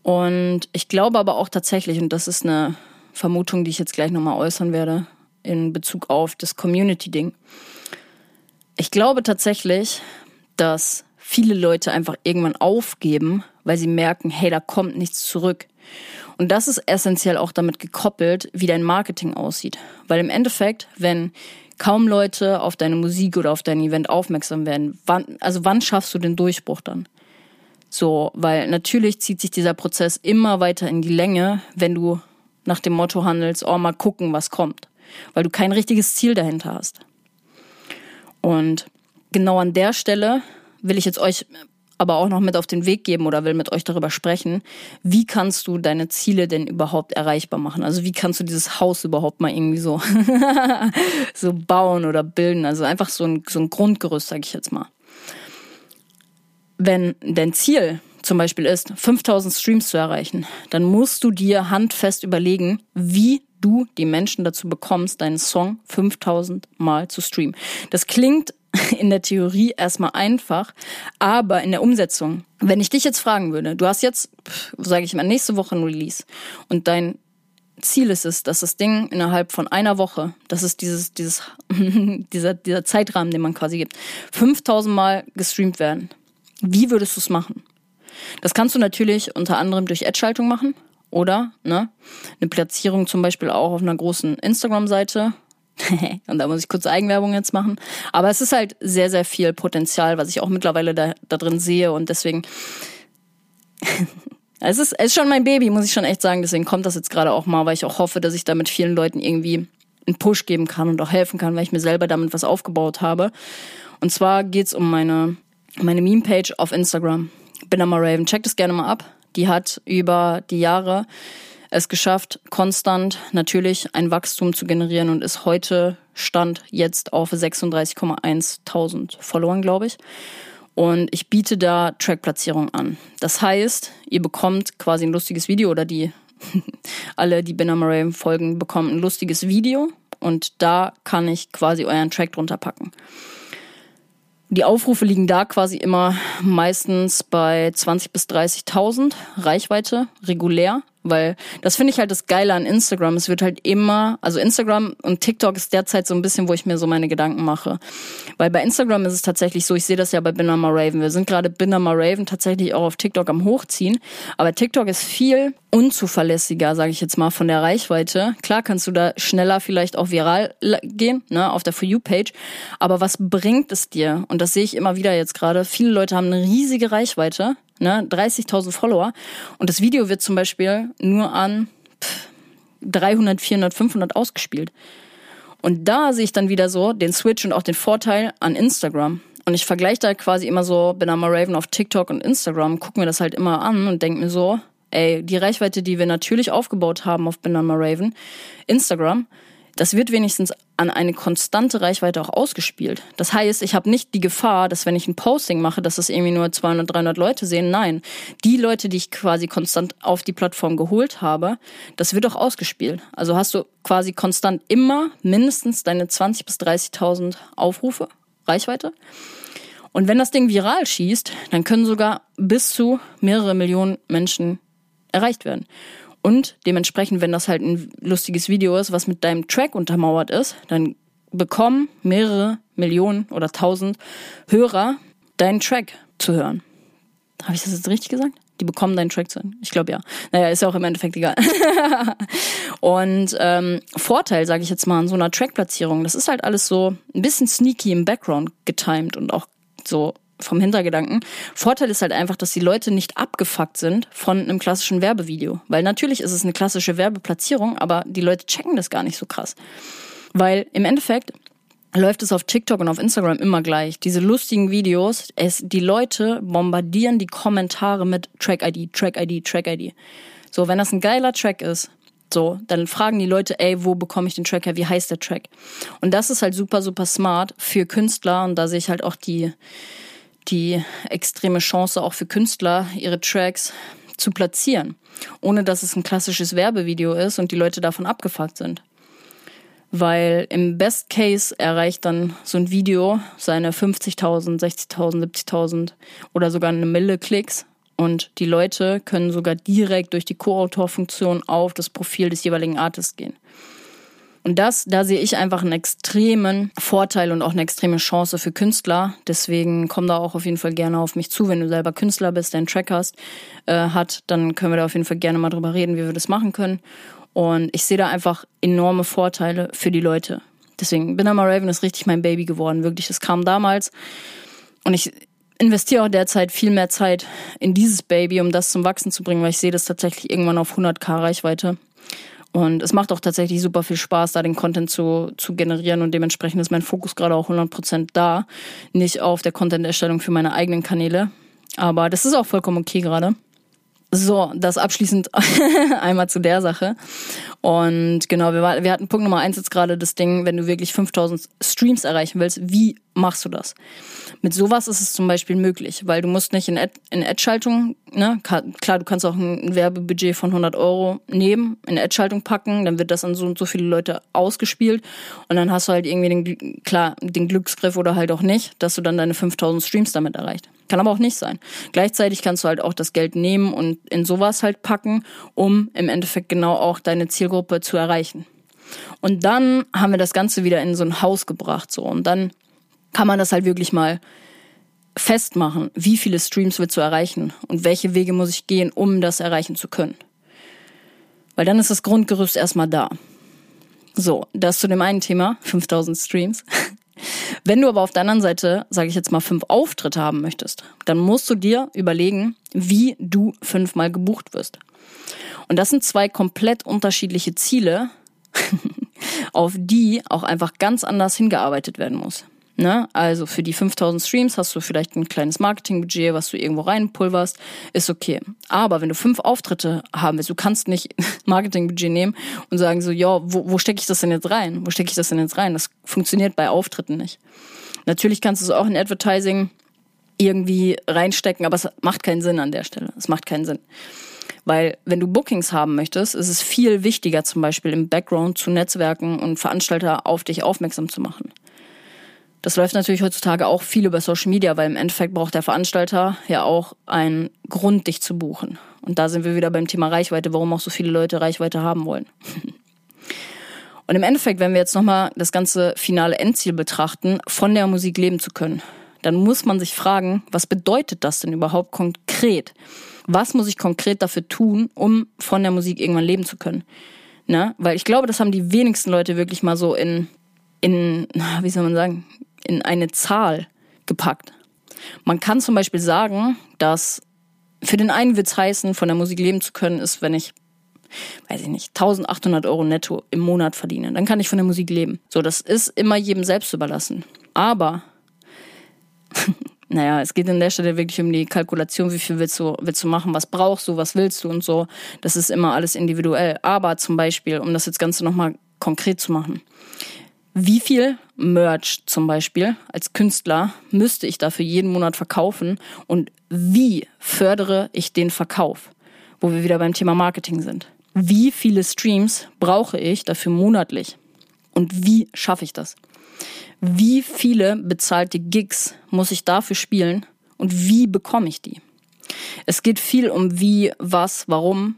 Und ich glaube aber auch tatsächlich, und das ist eine Vermutung, die ich jetzt gleich nochmal äußern werde, in Bezug auf das Community-Ding. Ich glaube tatsächlich, dass viele Leute einfach irgendwann aufgeben, weil sie merken, hey, da kommt nichts zurück. Und das ist essentiell auch damit gekoppelt, wie dein Marketing aussieht. Weil im Endeffekt, wenn kaum Leute auf deine Musik oder auf dein Event aufmerksam werden, wann, also wann schaffst du den Durchbruch dann? So, weil natürlich zieht sich dieser Prozess immer weiter in die Länge, wenn du nach dem Motto handelst, oh, mal gucken, was kommt. Weil du kein richtiges Ziel dahinter hast. Und genau an der Stelle will ich jetzt euch aber auch noch mit auf den Weg geben oder will mit euch darüber sprechen, wie kannst du deine Ziele denn überhaupt erreichbar machen? Also wie kannst du dieses Haus überhaupt mal irgendwie so, so bauen oder bilden? Also einfach so ein, so ein Grundgerüst, sage ich jetzt mal. Wenn dein Ziel zum Beispiel ist, 5000 Streams zu erreichen, dann musst du dir handfest überlegen, wie du die Menschen dazu bekommst, deinen Song 5000 Mal zu streamen. Das klingt in der Theorie erstmal einfach, aber in der Umsetzung, wenn ich dich jetzt fragen würde, du hast jetzt, sage ich mal, nächste Woche ein Release und dein Ziel ist es, dass das Ding innerhalb von einer Woche, das ist dieses, dieses, dieser, dieser Zeitrahmen, den man quasi gibt, 5000 Mal gestreamt werden. Wie würdest du es machen? Das kannst du natürlich unter anderem durch Ad-Schaltung machen oder ne, eine Platzierung zum Beispiel auch auf einer großen Instagram-Seite. und da muss ich kurz Eigenwerbung jetzt machen. Aber es ist halt sehr, sehr viel Potenzial, was ich auch mittlerweile da, da drin sehe. Und deswegen, es, ist, es ist schon mein Baby, muss ich schon echt sagen. Deswegen kommt das jetzt gerade auch mal, weil ich auch hoffe, dass ich damit vielen Leuten irgendwie einen Push geben kann und auch helfen kann, weil ich mir selber damit was aufgebaut habe. Und zwar geht's um meine, meine Meme-Page auf Instagram. Bin Binama Raven. Checkt es gerne mal ab. Die hat über die Jahre es geschafft, konstant natürlich ein Wachstum zu generieren und ist heute Stand jetzt auf 36,1.000 Followern, glaube ich. Und ich biete da Trackplatzierung an. Das heißt, ihr bekommt quasi ein lustiges Video oder die alle, die Binner Murray folgen, bekommen ein lustiges Video und da kann ich quasi euren Track drunter packen. Die Aufrufe liegen da quasi immer meistens bei 20 bis 30.000 Reichweite regulär. Weil das finde ich halt das Geile an Instagram. Es wird halt immer, also Instagram und TikTok ist derzeit so ein bisschen, wo ich mir so meine Gedanken mache. Weil bei Instagram ist es tatsächlich so, ich sehe das ja bei Binama Raven. Wir sind gerade Binama Raven tatsächlich auch auf TikTok am Hochziehen. Aber TikTok ist viel unzuverlässiger, sage ich jetzt mal, von der Reichweite. Klar kannst du da schneller vielleicht auch viral gehen, ne, auf der For You-Page. Aber was bringt es dir? Und das sehe ich immer wieder jetzt gerade. Viele Leute haben eine riesige Reichweite ne, 30.000 Follower. Und das Video wird zum Beispiel nur an 300, 400, 500 ausgespielt. Und da sehe ich dann wieder so den Switch und auch den Vorteil an Instagram. Und ich vergleiche da quasi immer so, einmal Raven auf TikTok und Instagram, gucke mir das halt immer an und denke mir so, ey, die Reichweite, die wir natürlich aufgebaut haben auf Banana Raven, Instagram, das wird wenigstens an eine konstante Reichweite auch ausgespielt. Das heißt, ich habe nicht die Gefahr, dass wenn ich ein Posting mache, dass das irgendwie nur 200, 300 Leute sehen. Nein, die Leute, die ich quasi konstant auf die Plattform geholt habe, das wird auch ausgespielt. Also hast du quasi konstant immer mindestens deine 20 bis 30.000 Aufrufe, Reichweite. Und wenn das Ding viral schießt, dann können sogar bis zu mehrere Millionen Menschen erreicht werden. Und dementsprechend, wenn das halt ein lustiges Video ist, was mit deinem Track untermauert ist, dann bekommen mehrere Millionen oder tausend Hörer deinen Track zu hören. Habe ich das jetzt richtig gesagt? Die bekommen deinen Track zu hören. Ich glaube ja. Naja, ist ja auch im Endeffekt egal. und ähm, Vorteil, sage ich jetzt mal, an so einer Trackplatzierung, das ist halt alles so ein bisschen sneaky im Background getimed und auch so vom Hintergedanken. Vorteil ist halt einfach, dass die Leute nicht abgefuckt sind von einem klassischen Werbevideo. Weil natürlich ist es eine klassische Werbeplatzierung, aber die Leute checken das gar nicht so krass. Weil im Endeffekt läuft es auf TikTok und auf Instagram immer gleich. Diese lustigen Videos, es, die Leute bombardieren die Kommentare mit Track-ID, Track-ID, Track-ID. So, wenn das ein geiler Track ist, so, dann fragen die Leute, ey, wo bekomme ich den Track her? Wie heißt der Track? Und das ist halt super, super smart für Künstler und da sehe ich halt auch die, die extreme Chance auch für Künstler, ihre Tracks zu platzieren. ohne dass es ein klassisches Werbevideo ist und die Leute davon abgefuckt sind. Weil im Best Case erreicht dann so ein Video seine 50.000, 60.000, 70.000 oder sogar eine Mille Klicks und die Leute können sogar direkt durch die Co-Autor-Funktion auf das Profil des jeweiligen Artists gehen. Und das, da sehe ich einfach einen extremen Vorteil und auch eine extreme Chance für Künstler. Deswegen komm da auch auf jeden Fall gerne auf mich zu, wenn du selber Künstler bist, der einen Track hast, äh, hat, dann können wir da auf jeden Fall gerne mal drüber reden, wie wir das machen können. Und ich sehe da einfach enorme Vorteile für die Leute. Deswegen, Binama Raven ist richtig mein Baby geworden. Wirklich, das kam damals. Und ich investiere auch derzeit viel mehr Zeit in dieses Baby, um das zum Wachsen zu bringen, weil ich sehe das tatsächlich irgendwann auf 100k Reichweite. Und es macht auch tatsächlich super viel Spaß, da den Content zu, zu generieren und dementsprechend ist mein Fokus gerade auch 100% da, nicht auf der Content-Erstellung für meine eigenen Kanäle. Aber das ist auch vollkommen okay gerade. So, das abschließend einmal zu der Sache. Und genau, wir, wir hatten Punkt Nummer eins jetzt gerade das Ding, wenn du wirklich 5000 Streams erreichen willst, wie machst du das? Mit sowas ist es zum Beispiel möglich, weil du musst nicht in, Ad, in Ad-Schaltung, ne, klar, du kannst auch ein Werbebudget von 100 Euro nehmen, in Ad-Schaltung packen, dann wird das an so und so viele Leute ausgespielt und dann hast du halt irgendwie den, klar, den Glücksgriff oder halt auch nicht, dass du dann deine 5000 Streams damit erreicht. Kann aber auch nicht sein. Gleichzeitig kannst du halt auch das Geld nehmen und in sowas halt packen, um im Endeffekt genau auch deine Zielgruppe zu erreichen. Und dann haben wir das Ganze wieder in so ein Haus gebracht, so. Und dann kann man das halt wirklich mal festmachen, wie viele Streams wir zu erreichen und welche Wege muss ich gehen, um das erreichen zu können. Weil dann ist das Grundgerüst erstmal da. So, das zu dem einen Thema, 5000 Streams. Wenn du aber auf der anderen Seite, sage ich jetzt mal, fünf Auftritte haben möchtest, dann musst du dir überlegen, wie du fünfmal gebucht wirst. Und das sind zwei komplett unterschiedliche Ziele, auf die auch einfach ganz anders hingearbeitet werden muss. Ne? Also für die 5000 Streams hast du vielleicht ein kleines Marketingbudget, was du irgendwo reinpulverst, ist okay. Aber wenn du fünf Auftritte haben willst, du kannst nicht Marketingbudget nehmen und sagen so, ja, wo, wo stecke ich das denn jetzt rein? Wo stecke ich das denn jetzt rein? Das funktioniert bei Auftritten nicht. Natürlich kannst du es auch in Advertising irgendwie reinstecken, aber es macht keinen Sinn an der Stelle. Es macht keinen Sinn. Weil wenn du Bookings haben möchtest, ist es viel wichtiger, zum Beispiel im Background zu Netzwerken und Veranstalter auf dich aufmerksam zu machen. Das läuft natürlich heutzutage auch viel über Social Media, weil im Endeffekt braucht der Veranstalter ja auch einen Grund, dich zu buchen. Und da sind wir wieder beim Thema Reichweite, warum auch so viele Leute Reichweite haben wollen. Und im Endeffekt, wenn wir jetzt nochmal das ganze finale Endziel betrachten, von der Musik leben zu können, dann muss man sich fragen, was bedeutet das denn überhaupt konkret? Was muss ich konkret dafür tun, um von der Musik irgendwann leben zu können? Na, weil ich glaube, das haben die wenigsten Leute wirklich mal so in, in, wie soll man sagen, in eine Zahl gepackt. Man kann zum Beispiel sagen, dass für den einen Witz heißen, von der Musik leben zu können, ist, wenn ich, weiß ich nicht, 1800 Euro netto im Monat verdiene. Dann kann ich von der Musik leben. So, das ist immer jedem selbst überlassen. Aber, naja, es geht an der Stelle wirklich um die Kalkulation, wie viel willst du, willst du machen, was brauchst du, was willst du und so. Das ist immer alles individuell. Aber zum Beispiel, um das jetzt Ganze nochmal konkret zu machen wie viel Merch zum Beispiel als Künstler müsste ich dafür jeden Monat verkaufen und wie fördere ich den Verkauf, wo wir wieder beim Thema Marketing sind. Wie viele Streams brauche ich dafür monatlich und wie schaffe ich das? Wie viele bezahlte Gigs muss ich dafür spielen und wie bekomme ich die? Es geht viel um wie, was, warum.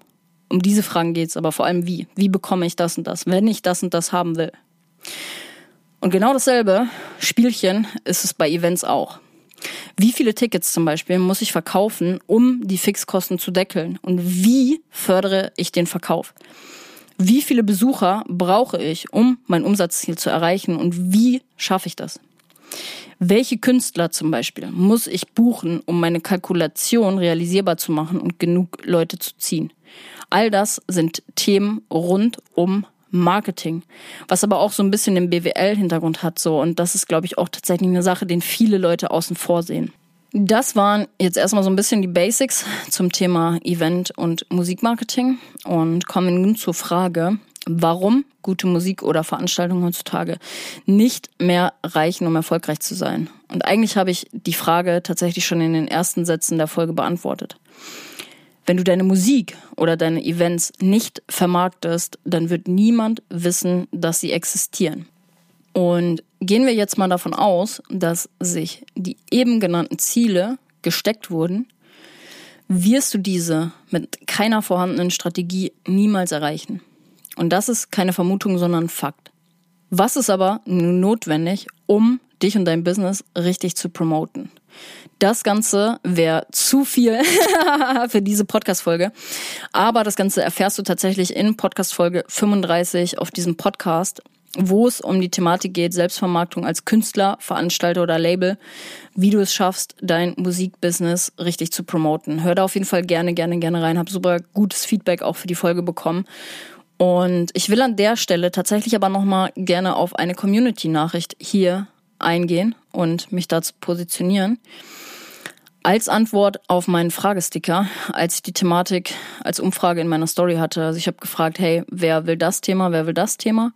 Um diese Fragen geht es, aber vor allem wie. Wie bekomme ich das und das, wenn ich das und das haben will? Und genau dasselbe Spielchen ist es bei Events auch. Wie viele Tickets zum Beispiel muss ich verkaufen, um die Fixkosten zu deckeln? Und wie fördere ich den Verkauf? Wie viele Besucher brauche ich, um mein Umsatzziel zu erreichen? Und wie schaffe ich das? Welche Künstler zum Beispiel muss ich buchen, um meine Kalkulation realisierbar zu machen und genug Leute zu ziehen? All das sind Themen rund um Marketing, was aber auch so ein bisschen den BWL-Hintergrund hat so und das ist, glaube ich, auch tatsächlich eine Sache, den viele Leute außen vor sehen. Das waren jetzt erstmal so ein bisschen die Basics zum Thema Event und Musikmarketing und kommen nun zur Frage, warum gute Musik oder Veranstaltungen heutzutage nicht mehr reichen, um erfolgreich zu sein. Und eigentlich habe ich die Frage tatsächlich schon in den ersten Sätzen der Folge beantwortet. Wenn du deine Musik oder deine Events nicht vermarktest, dann wird niemand wissen, dass sie existieren. Und gehen wir jetzt mal davon aus, dass sich die eben genannten Ziele gesteckt wurden, wirst du diese mit keiner vorhandenen Strategie niemals erreichen. Und das ist keine Vermutung, sondern Fakt. Was ist aber notwendig, um dich und dein Business richtig zu promoten? Das Ganze wäre zu viel für diese Podcast-Folge. Aber das Ganze erfährst du tatsächlich in Podcast-Folge 35 auf diesem Podcast wo es um die Thematik geht, Selbstvermarktung als Künstler, Veranstalter oder Label, wie du es schaffst, dein Musikbusiness richtig zu promoten. Hör da auf jeden Fall gerne, gerne, gerne rein. Hab super gutes Feedback auch für die Folge bekommen. Und ich will an der Stelle tatsächlich aber nochmal gerne auf eine Community-Nachricht hier eingehen und mich dazu positionieren als Antwort auf meinen Fragesticker, als ich die Thematik als Umfrage in meiner Story hatte. Also ich habe gefragt, hey, wer will das Thema, wer will das Thema?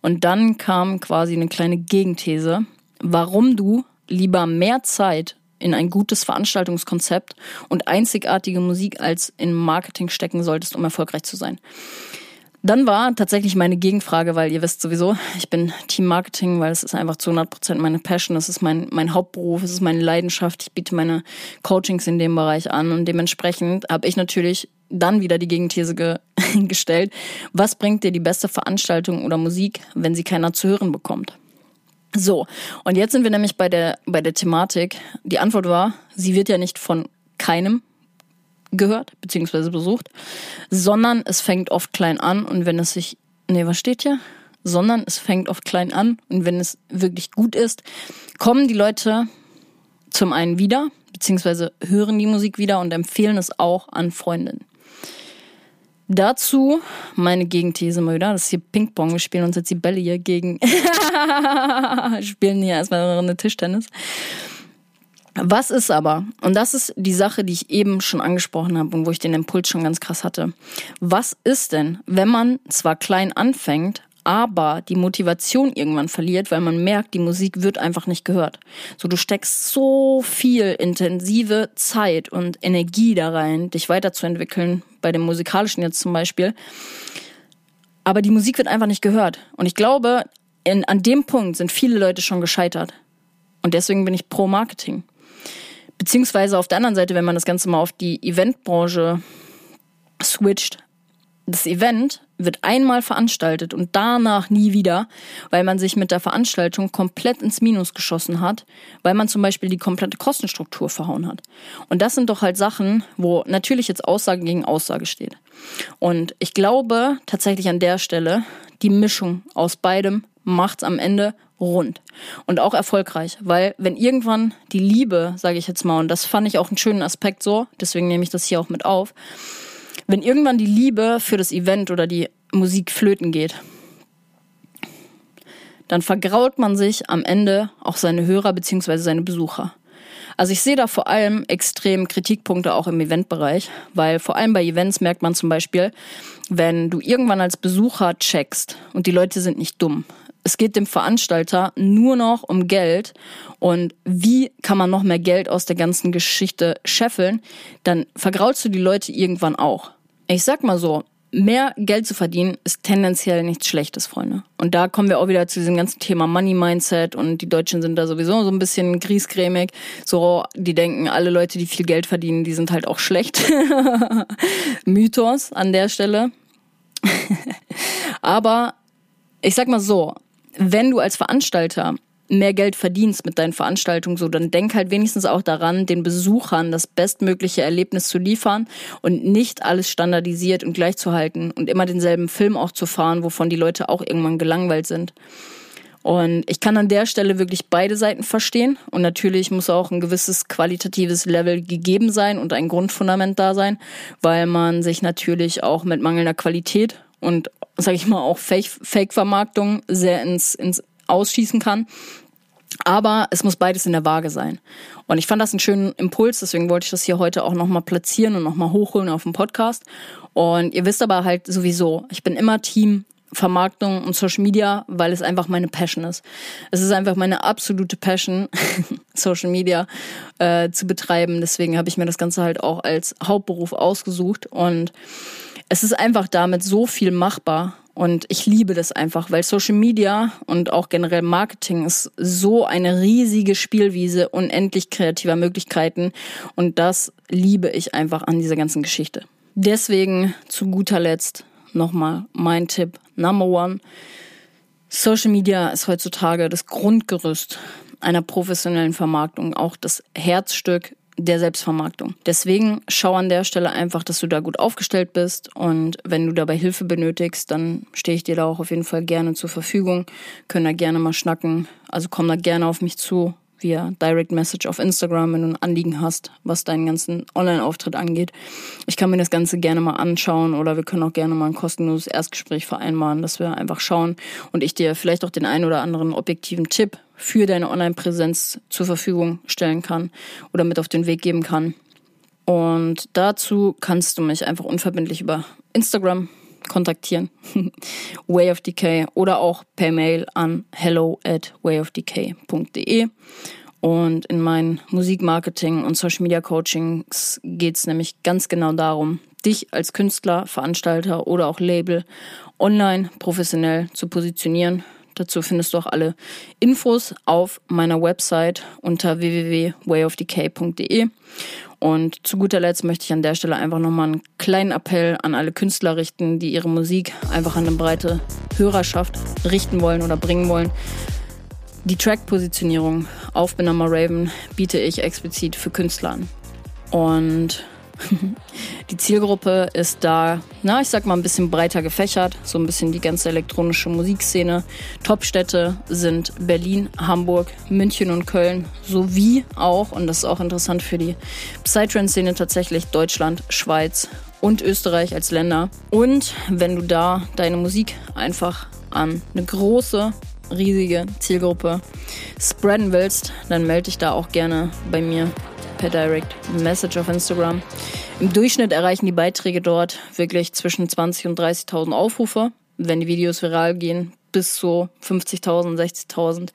Und dann kam quasi eine kleine Gegenthese, warum du lieber mehr Zeit in ein gutes Veranstaltungskonzept und einzigartige Musik als in Marketing stecken solltest, um erfolgreich zu sein. Dann war tatsächlich meine Gegenfrage, weil ihr wisst sowieso, ich bin Team Marketing, weil es ist einfach zu 100 Prozent meine Passion, es ist mein, mein Hauptberuf, es ist meine Leidenschaft. Ich biete meine Coachings in dem Bereich an und dementsprechend habe ich natürlich dann wieder die Gegenthese ge gestellt, was bringt dir die beste Veranstaltung oder Musik, wenn sie keiner zu hören bekommt? So, und jetzt sind wir nämlich bei der, bei der Thematik. Die Antwort war, sie wird ja nicht von keinem gehört beziehungsweise besucht, sondern es fängt oft klein an und wenn es sich, nee, was steht hier? Sondern es fängt oft klein an und wenn es wirklich gut ist, kommen die Leute zum einen wieder, beziehungsweise hören die Musik wieder und empfehlen es auch an Freundinnen. Dazu meine Gegenthese mal wieder. Das ist hier Ping-Pong. Wir spielen uns jetzt die Bälle hier gegen. spielen hier erstmal eine Tischtennis. Was ist aber, und das ist die Sache, die ich eben schon angesprochen habe und wo ich den Impuls schon ganz krass hatte, was ist denn, wenn man zwar klein anfängt, aber die Motivation irgendwann verliert, weil man merkt, die Musik wird einfach nicht gehört. So, du steckst so viel intensive Zeit und Energie da rein, dich weiterzuentwickeln, bei dem musikalischen jetzt zum Beispiel. Aber die Musik wird einfach nicht gehört. Und ich glaube, in, an dem Punkt sind viele Leute schon gescheitert. Und deswegen bin ich pro Marketing. Beziehungsweise auf der anderen Seite, wenn man das Ganze mal auf die Eventbranche switcht, das Event wird einmal veranstaltet und danach nie wieder, weil man sich mit der Veranstaltung komplett ins Minus geschossen hat, weil man zum Beispiel die komplette Kostenstruktur verhauen hat. Und das sind doch halt Sachen, wo natürlich jetzt Aussage gegen Aussage steht. Und ich glaube tatsächlich an der Stelle, die Mischung aus beidem macht's am Ende rund und auch erfolgreich, weil wenn irgendwann die Liebe, sage ich jetzt mal, und das fand ich auch einen schönen Aspekt so, deswegen nehme ich das hier auch mit auf, wenn irgendwann die Liebe für das Event oder die Musik flöten geht, dann vergraut man sich am Ende auch seine Hörer beziehungsweise seine Besucher. Also ich sehe da vor allem extrem Kritikpunkte auch im Eventbereich, weil vor allem bei Events merkt man zum Beispiel, wenn du irgendwann als Besucher checkst und die Leute sind nicht dumm es geht dem Veranstalter nur noch um Geld und wie kann man noch mehr Geld aus der ganzen Geschichte scheffeln, dann vergraulst du die Leute irgendwann auch. Ich sag mal so, mehr Geld zu verdienen ist tendenziell nichts Schlechtes, Freunde. Und da kommen wir auch wieder zu diesem ganzen Thema Money Mindset und die Deutschen sind da sowieso so ein bisschen griesgrämig. So, die denken, alle Leute, die viel Geld verdienen, die sind halt auch schlecht. Mythos an der Stelle. Aber ich sag mal so, wenn du als Veranstalter mehr Geld verdienst mit deinen Veranstaltungen, so dann denk halt wenigstens auch daran, den Besuchern das bestmögliche Erlebnis zu liefern und nicht alles standardisiert und gleich zu halten und immer denselben Film auch zu fahren, wovon die Leute auch irgendwann gelangweilt sind. Und ich kann an der Stelle wirklich beide Seiten verstehen. Und natürlich muss auch ein gewisses qualitatives Level gegeben sein und ein Grundfundament da sein, weil man sich natürlich auch mit mangelnder Qualität und sage ich mal auch Fake-Vermarktung sehr ins, ins Ausschießen kann. Aber es muss beides in der Waage sein. Und ich fand das einen schönen Impuls, deswegen wollte ich das hier heute auch nochmal platzieren und nochmal hochholen auf dem Podcast. Und ihr wisst aber halt sowieso, ich bin immer Team Vermarktung und Social Media, weil es einfach meine Passion ist. Es ist einfach meine absolute Passion, Social Media äh, zu betreiben. Deswegen habe ich mir das Ganze halt auch als Hauptberuf ausgesucht und es ist einfach damit so viel machbar. Und ich liebe das einfach, weil Social Media und auch generell Marketing ist so eine riesige Spielwiese, unendlich kreativer Möglichkeiten. Und das liebe ich einfach an dieser ganzen Geschichte. Deswegen zu guter Letzt nochmal mein Tipp Number One. Social Media ist heutzutage das Grundgerüst einer professionellen Vermarktung, auch das Herzstück der Selbstvermarktung. Deswegen schau an der Stelle einfach, dass du da gut aufgestellt bist und wenn du dabei Hilfe benötigst, dann stehe ich dir da auch auf jeden Fall gerne zur Verfügung. Können da gerne mal schnacken. Also komm da gerne auf mich zu via Direct Message auf Instagram, wenn du ein Anliegen hast, was deinen ganzen Online-Auftritt angeht. Ich kann mir das Ganze gerne mal anschauen oder wir können auch gerne mal ein kostenloses Erstgespräch vereinbaren, dass wir einfach schauen und ich dir vielleicht auch den einen oder anderen objektiven Tipp für deine Online-Präsenz zur Verfügung stellen kann oder mit auf den Weg geben kann. Und dazu kannst du mich einfach unverbindlich über Instagram kontaktieren. Way of Decay oder auch per Mail an hello at wayofdecay.de. Und in meinen Musikmarketing und Social Media Coachings geht es nämlich ganz genau darum, dich als Künstler, Veranstalter oder auch Label online professionell zu positionieren. Dazu findest du auch alle Infos auf meiner Website unter www.wayofdecay.de. Und zu guter Letzt möchte ich an der Stelle einfach nochmal einen kleinen Appell an alle Künstler richten, die ihre Musik einfach an eine breite Hörerschaft richten wollen oder bringen wollen. Die Track-Positionierung auf Benama Raven biete ich explizit für Künstler an. Und die Zielgruppe ist da, na, ich sag mal, ein bisschen breiter gefächert, so ein bisschen die ganze elektronische Musikszene. Topstädte sind Berlin, Hamburg, München und Köln, sowie auch, und das ist auch interessant für die Psytrance-Szene tatsächlich, Deutschland, Schweiz und Österreich als Länder. Und wenn du da deine Musik einfach an eine große riesige Zielgruppe spreaden willst, dann melde dich da auch gerne bei mir per Direct Message auf Instagram. Im Durchschnitt erreichen die Beiträge dort wirklich zwischen 20.000 und 30.000 Aufrufe, wenn die Videos viral gehen, bis zu 50.000, 60.000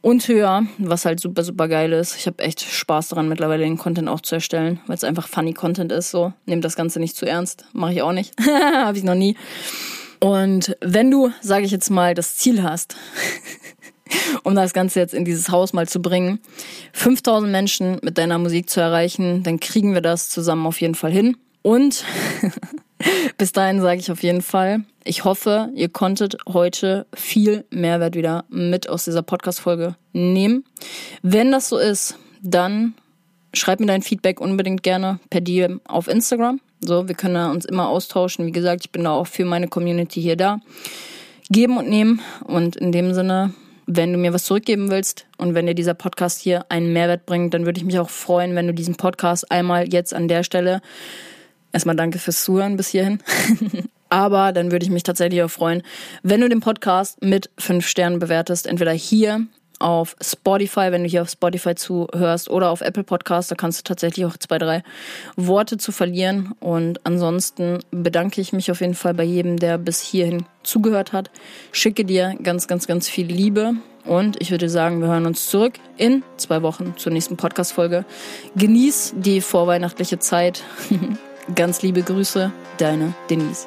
und höher, was halt super, super geil ist. Ich habe echt Spaß daran, mittlerweile den Content auch zu erstellen, weil es einfach funny Content ist. So, nehmt das Ganze nicht zu ernst, mache ich auch nicht, habe ich noch nie. Und wenn du, sage ich jetzt mal, das Ziel hast, um das Ganze jetzt in dieses Haus mal zu bringen, 5000 Menschen mit deiner Musik zu erreichen, dann kriegen wir das zusammen auf jeden Fall hin. Und bis dahin sage ich auf jeden Fall, ich hoffe, ihr konntet heute viel Mehrwert wieder mit aus dieser Podcast-Folge nehmen. Wenn das so ist, dann schreib mir dein Feedback unbedingt gerne per DM auf Instagram. So, wir können uns immer austauschen. Wie gesagt, ich bin da auch für meine Community hier da. Geben und nehmen. Und in dem Sinne wenn du mir was zurückgeben willst und wenn dir dieser Podcast hier einen Mehrwert bringt, dann würde ich mich auch freuen, wenn du diesen Podcast einmal jetzt an der Stelle erstmal danke fürs Zuhören bis hierhin. Aber dann würde ich mich tatsächlich auch freuen, wenn du den Podcast mit fünf Sternen bewertest, entweder hier auf Spotify, wenn du hier auf Spotify zuhörst oder auf Apple Podcast, da kannst du tatsächlich auch zwei, drei Worte zu verlieren. Und ansonsten bedanke ich mich auf jeden Fall bei jedem, der bis hierhin zugehört hat. Schicke dir ganz, ganz, ganz viel Liebe. Und ich würde sagen, wir hören uns zurück in zwei Wochen zur nächsten Podcast-Folge. Genieß die vorweihnachtliche Zeit. ganz liebe Grüße, deine Denise.